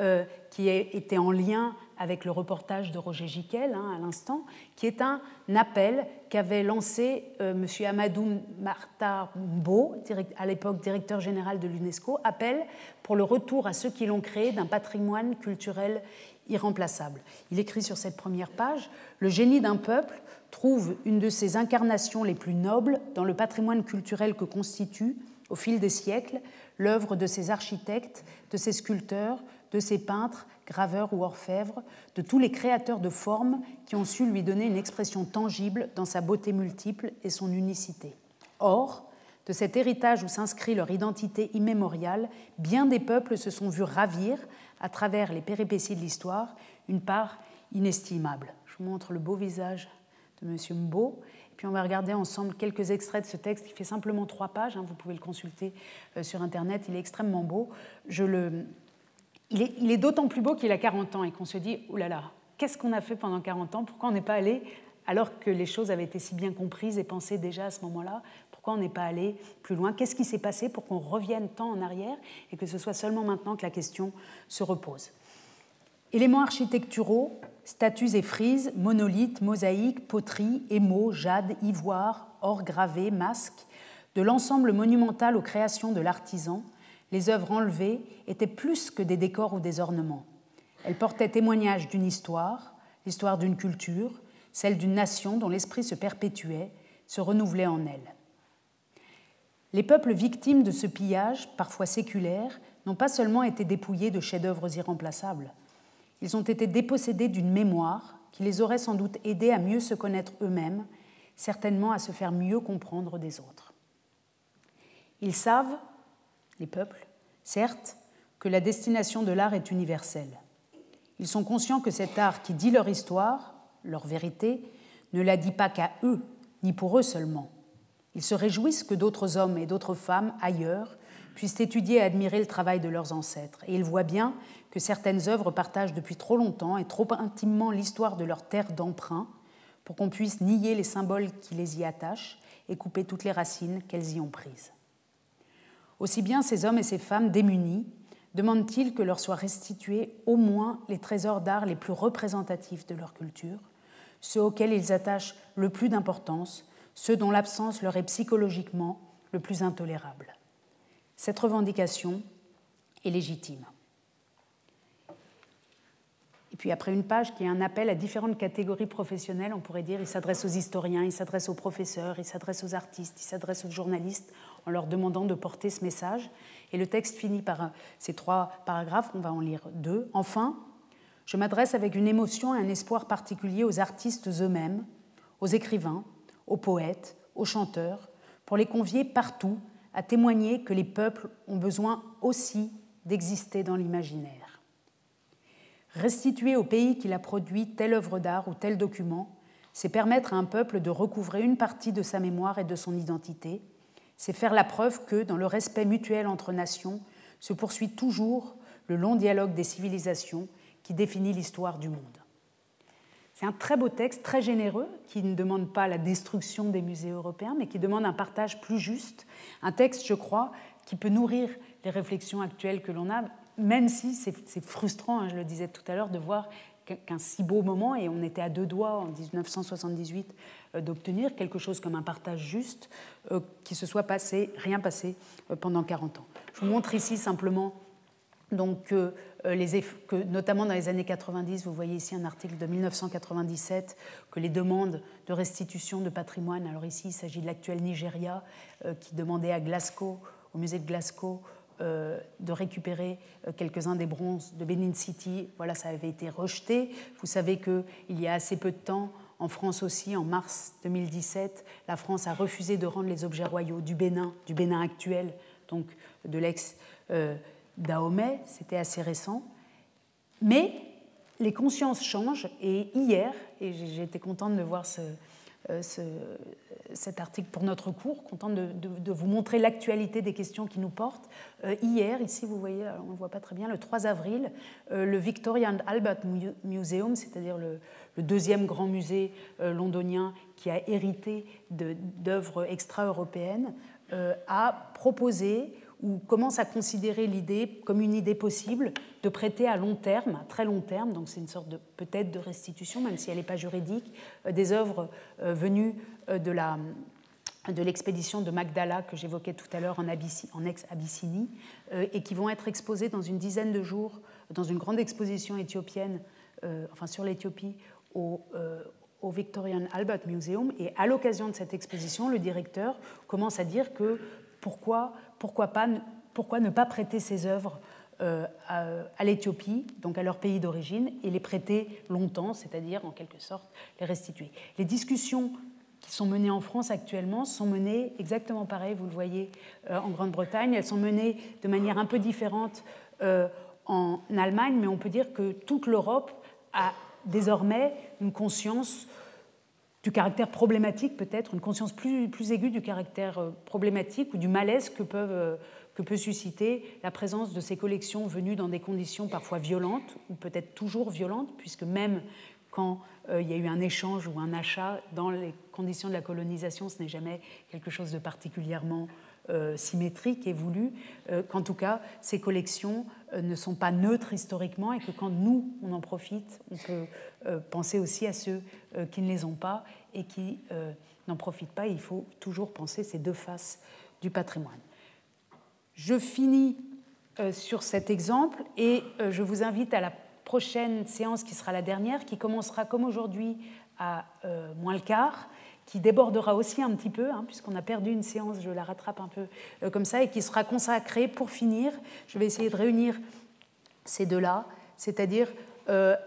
euh, qui était en lien avec le reportage de Roger Giquel hein, à l'instant, qui est un appel qu'avait lancé euh, M. Amadou Marta Mbo, à l'époque directeur général de l'UNESCO, appel pour le retour à ceux qui l'ont créé d'un patrimoine culturel irremplaçable. Il écrit sur cette première page Le génie d'un peuple trouve une de ses incarnations les plus nobles dans le patrimoine culturel que constitue, au fil des siècles, l'œuvre de ses architectes, de ses sculpteurs, de ses peintres, graveurs ou orfèvres, de tous les créateurs de formes qui ont su lui donner une expression tangible dans sa beauté multiple et son unicité. Or, de cet héritage où s'inscrit leur identité immémoriale, bien des peuples se sont vus ravir, à travers les péripéties de l'histoire, une part inestimable. Je vous montre le beau visage de M. Mbo. Puis on va regarder ensemble quelques extraits de ce texte qui fait simplement trois pages. Hein. vous pouvez le consulter euh, sur Internet. Il est extrêmement beau. Je le, il est, d'autant plus beau qu'il a 40 ans et qu'on se dit, oh là là, qu'est-ce qu'on a fait pendant 40 ans? Pourquoi on n'est pas allé, alors que les choses avaient été si bien comprises et pensées déjà à ce moment-là, Pourquoi on n'est pas allé plus loin? Qu'est-ce qui s'est passé pour qu'on revienne tant en arrière et que ce soit seulement maintenant que la question se repose Éléments architecturaux, statues et frises, monolithes, mosaïques, poteries, émaux, jade, ivoire, or gravé, masques, de l'ensemble monumental aux créations de l'artisan, les œuvres enlevées étaient plus que des décors ou des ornements. Elles portaient témoignage d'une histoire, l'histoire d'une culture, celle d'une nation dont l'esprit se perpétuait, se renouvelait en elle. Les peuples victimes de ce pillage, parfois séculaire, n'ont pas seulement été dépouillés de chefs-d'œuvre irremplaçables, ils ont été dépossédés d'une mémoire qui les aurait sans doute aidés à mieux se connaître eux-mêmes, certainement à se faire mieux comprendre des autres. Ils savent, les peuples, certes, que la destination de l'art est universelle. Ils sont conscients que cet art qui dit leur histoire, leur vérité, ne la dit pas qu'à eux, ni pour eux seulement. Ils se réjouissent que d'autres hommes et d'autres femmes ailleurs puissent étudier et admirer le travail de leurs ancêtres. Et ils voient bien que certaines œuvres partagent depuis trop longtemps et trop intimement l'histoire de leur terre d'emprunt pour qu'on puisse nier les symboles qui les y attachent et couper toutes les racines qu'elles y ont prises. Aussi bien ces hommes et ces femmes démunis demandent-ils que leur soient restitués au moins les trésors d'art les plus représentatifs de leur culture, ceux auxquels ils attachent le plus d'importance, ceux dont l'absence leur est psychologiquement le plus intolérable. Cette revendication est légitime. Et puis après une page qui est un appel à différentes catégories professionnelles, on pourrait dire, il s'adresse aux historiens, il s'adresse aux professeurs, il s'adresse aux artistes, il s'adresse aux journalistes en leur demandant de porter ce message. Et le texte finit par ces trois paragraphes, on va en lire deux. Enfin, je m'adresse avec une émotion et un espoir particulier aux artistes eux-mêmes, aux écrivains, aux poètes, aux chanteurs, pour les convier partout à témoigner que les peuples ont besoin aussi d'exister dans l'imaginaire. Restituer au pays qu'il a produit telle œuvre d'art ou tel document, c'est permettre à un peuple de recouvrer une partie de sa mémoire et de son identité, c'est faire la preuve que, dans le respect mutuel entre nations, se poursuit toujours le long dialogue des civilisations qui définit l'histoire du monde. C'est un très beau texte, très généreux, qui ne demande pas la destruction des musées européens, mais qui demande un partage plus juste. Un texte, je crois, qui peut nourrir les réflexions actuelles que l'on a, même si c'est frustrant, hein, je le disais tout à l'heure, de voir qu'un si beau moment, et on était à deux doigts en 1978 euh, d'obtenir quelque chose comme un partage juste, euh, qui se soit passé, rien passé euh, pendant 40 ans. Je vous montre ici simplement donc, les que, notamment dans les années 90, vous voyez ici un article de 1997, que les demandes de restitution de patrimoine, alors ici il s'agit de l'actuel Nigeria, qui demandait à Glasgow, au musée de Glasgow, de récupérer euh, quelques-uns des bronzes de Benin City. Voilà, ça avait été rejeté. Vous savez qu'il y a assez peu de temps, en France aussi, en mars 2017, la France a refusé de rendre les objets royaux du Bénin, du Bénin actuel, donc de l'ex-Dahomey. C'était assez récent. Mais les consciences changent et hier, et été contente de voir ce, euh, cet article pour notre cours, contente de, vous montrer l'actualité des questions qui nous portent. Euh, hier, ici, vous voyez, on ne voit pas très bien, le 3 avril, euh, le Victoria and Albert Museum, c'est-à-dire le, deuxième grand musée londonien qui a hérité d'œuvres extra-européennes, a proposé ou commence à considérer l'idée comme une idée possible de prêter à long terme, à très long terme, donc c'est une sorte de peut-être de restitution, même si elle n'est pas juridique, euh, des œuvres euh, venues euh, de la de l'expédition de Magdala que j'évoquais tout à l'heure en, ex-Abyssinie, et qui vont être exposées dans une dizaine de jours dans une grande exposition éthiopienne, enfin sur l'Éthiopie, au, au Victorian Albert Museum. Et à l'occasion de cette exposition, le directeur commence à dire que pourquoi, pourquoi, pas, pourquoi ne pas prêter ces œuvres euh, à, l'Éthiopie, donc à leur pays d'origine, et les prêter longtemps, c'est-à-dire en quelque sorte les restituer. Les discussions qui sont menées en France actuellement sont menées exactement pareil, vous le voyez euh, en Grande-Bretagne. Elles sont menées de manière un peu différente euh, en Allemagne, mais on peut dire que toute l'Europe a désormais une conscience du caractère problématique peut-être, une conscience plus, aiguë du caractère euh, problématique ou du malaise que, peuvent, euh, que peut susciter la présence de ces collections venues dans des conditions parfois violentes, ou peut-être toujours violentes, puisque même quand il y a eu un échange ou un achat. Dans les conditions de la colonisation, ce n'est jamais quelque chose de particulièrement symétrique et voulu, qu'en tout cas, ces collections ne sont pas neutres historiquement et que quand nous, on en profite, on peut penser aussi à ceux qui ne les ont pas et qui n'en profitent pas. Il faut toujours penser ces deux faces du patrimoine. Je finis euh, sur cet exemple et euh, je vous invite à la prochaine séance qui sera la dernière, qui commencera comme aujourd'hui à euh, moins le quart, qui débordera aussi un petit peu, hein, puisqu'on a perdu une séance, je la rattrape un peu comme ça, et qui sera consacrée pour finir. Je vais essayer de réunir ces deux-là, c'est-à-dire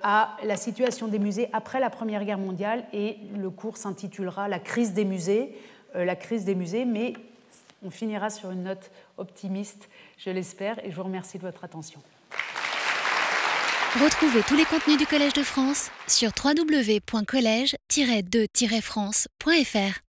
à la situation des musées après la Première Guerre mondiale, et le cours s'intitulera La crise des musées, la crise des musées, mais on finira sur une note optimiste, je l'espère, et je vous remercie de votre attention. Retrouvez tous les contenus du Collège de France sur www.colège-2-france.fr.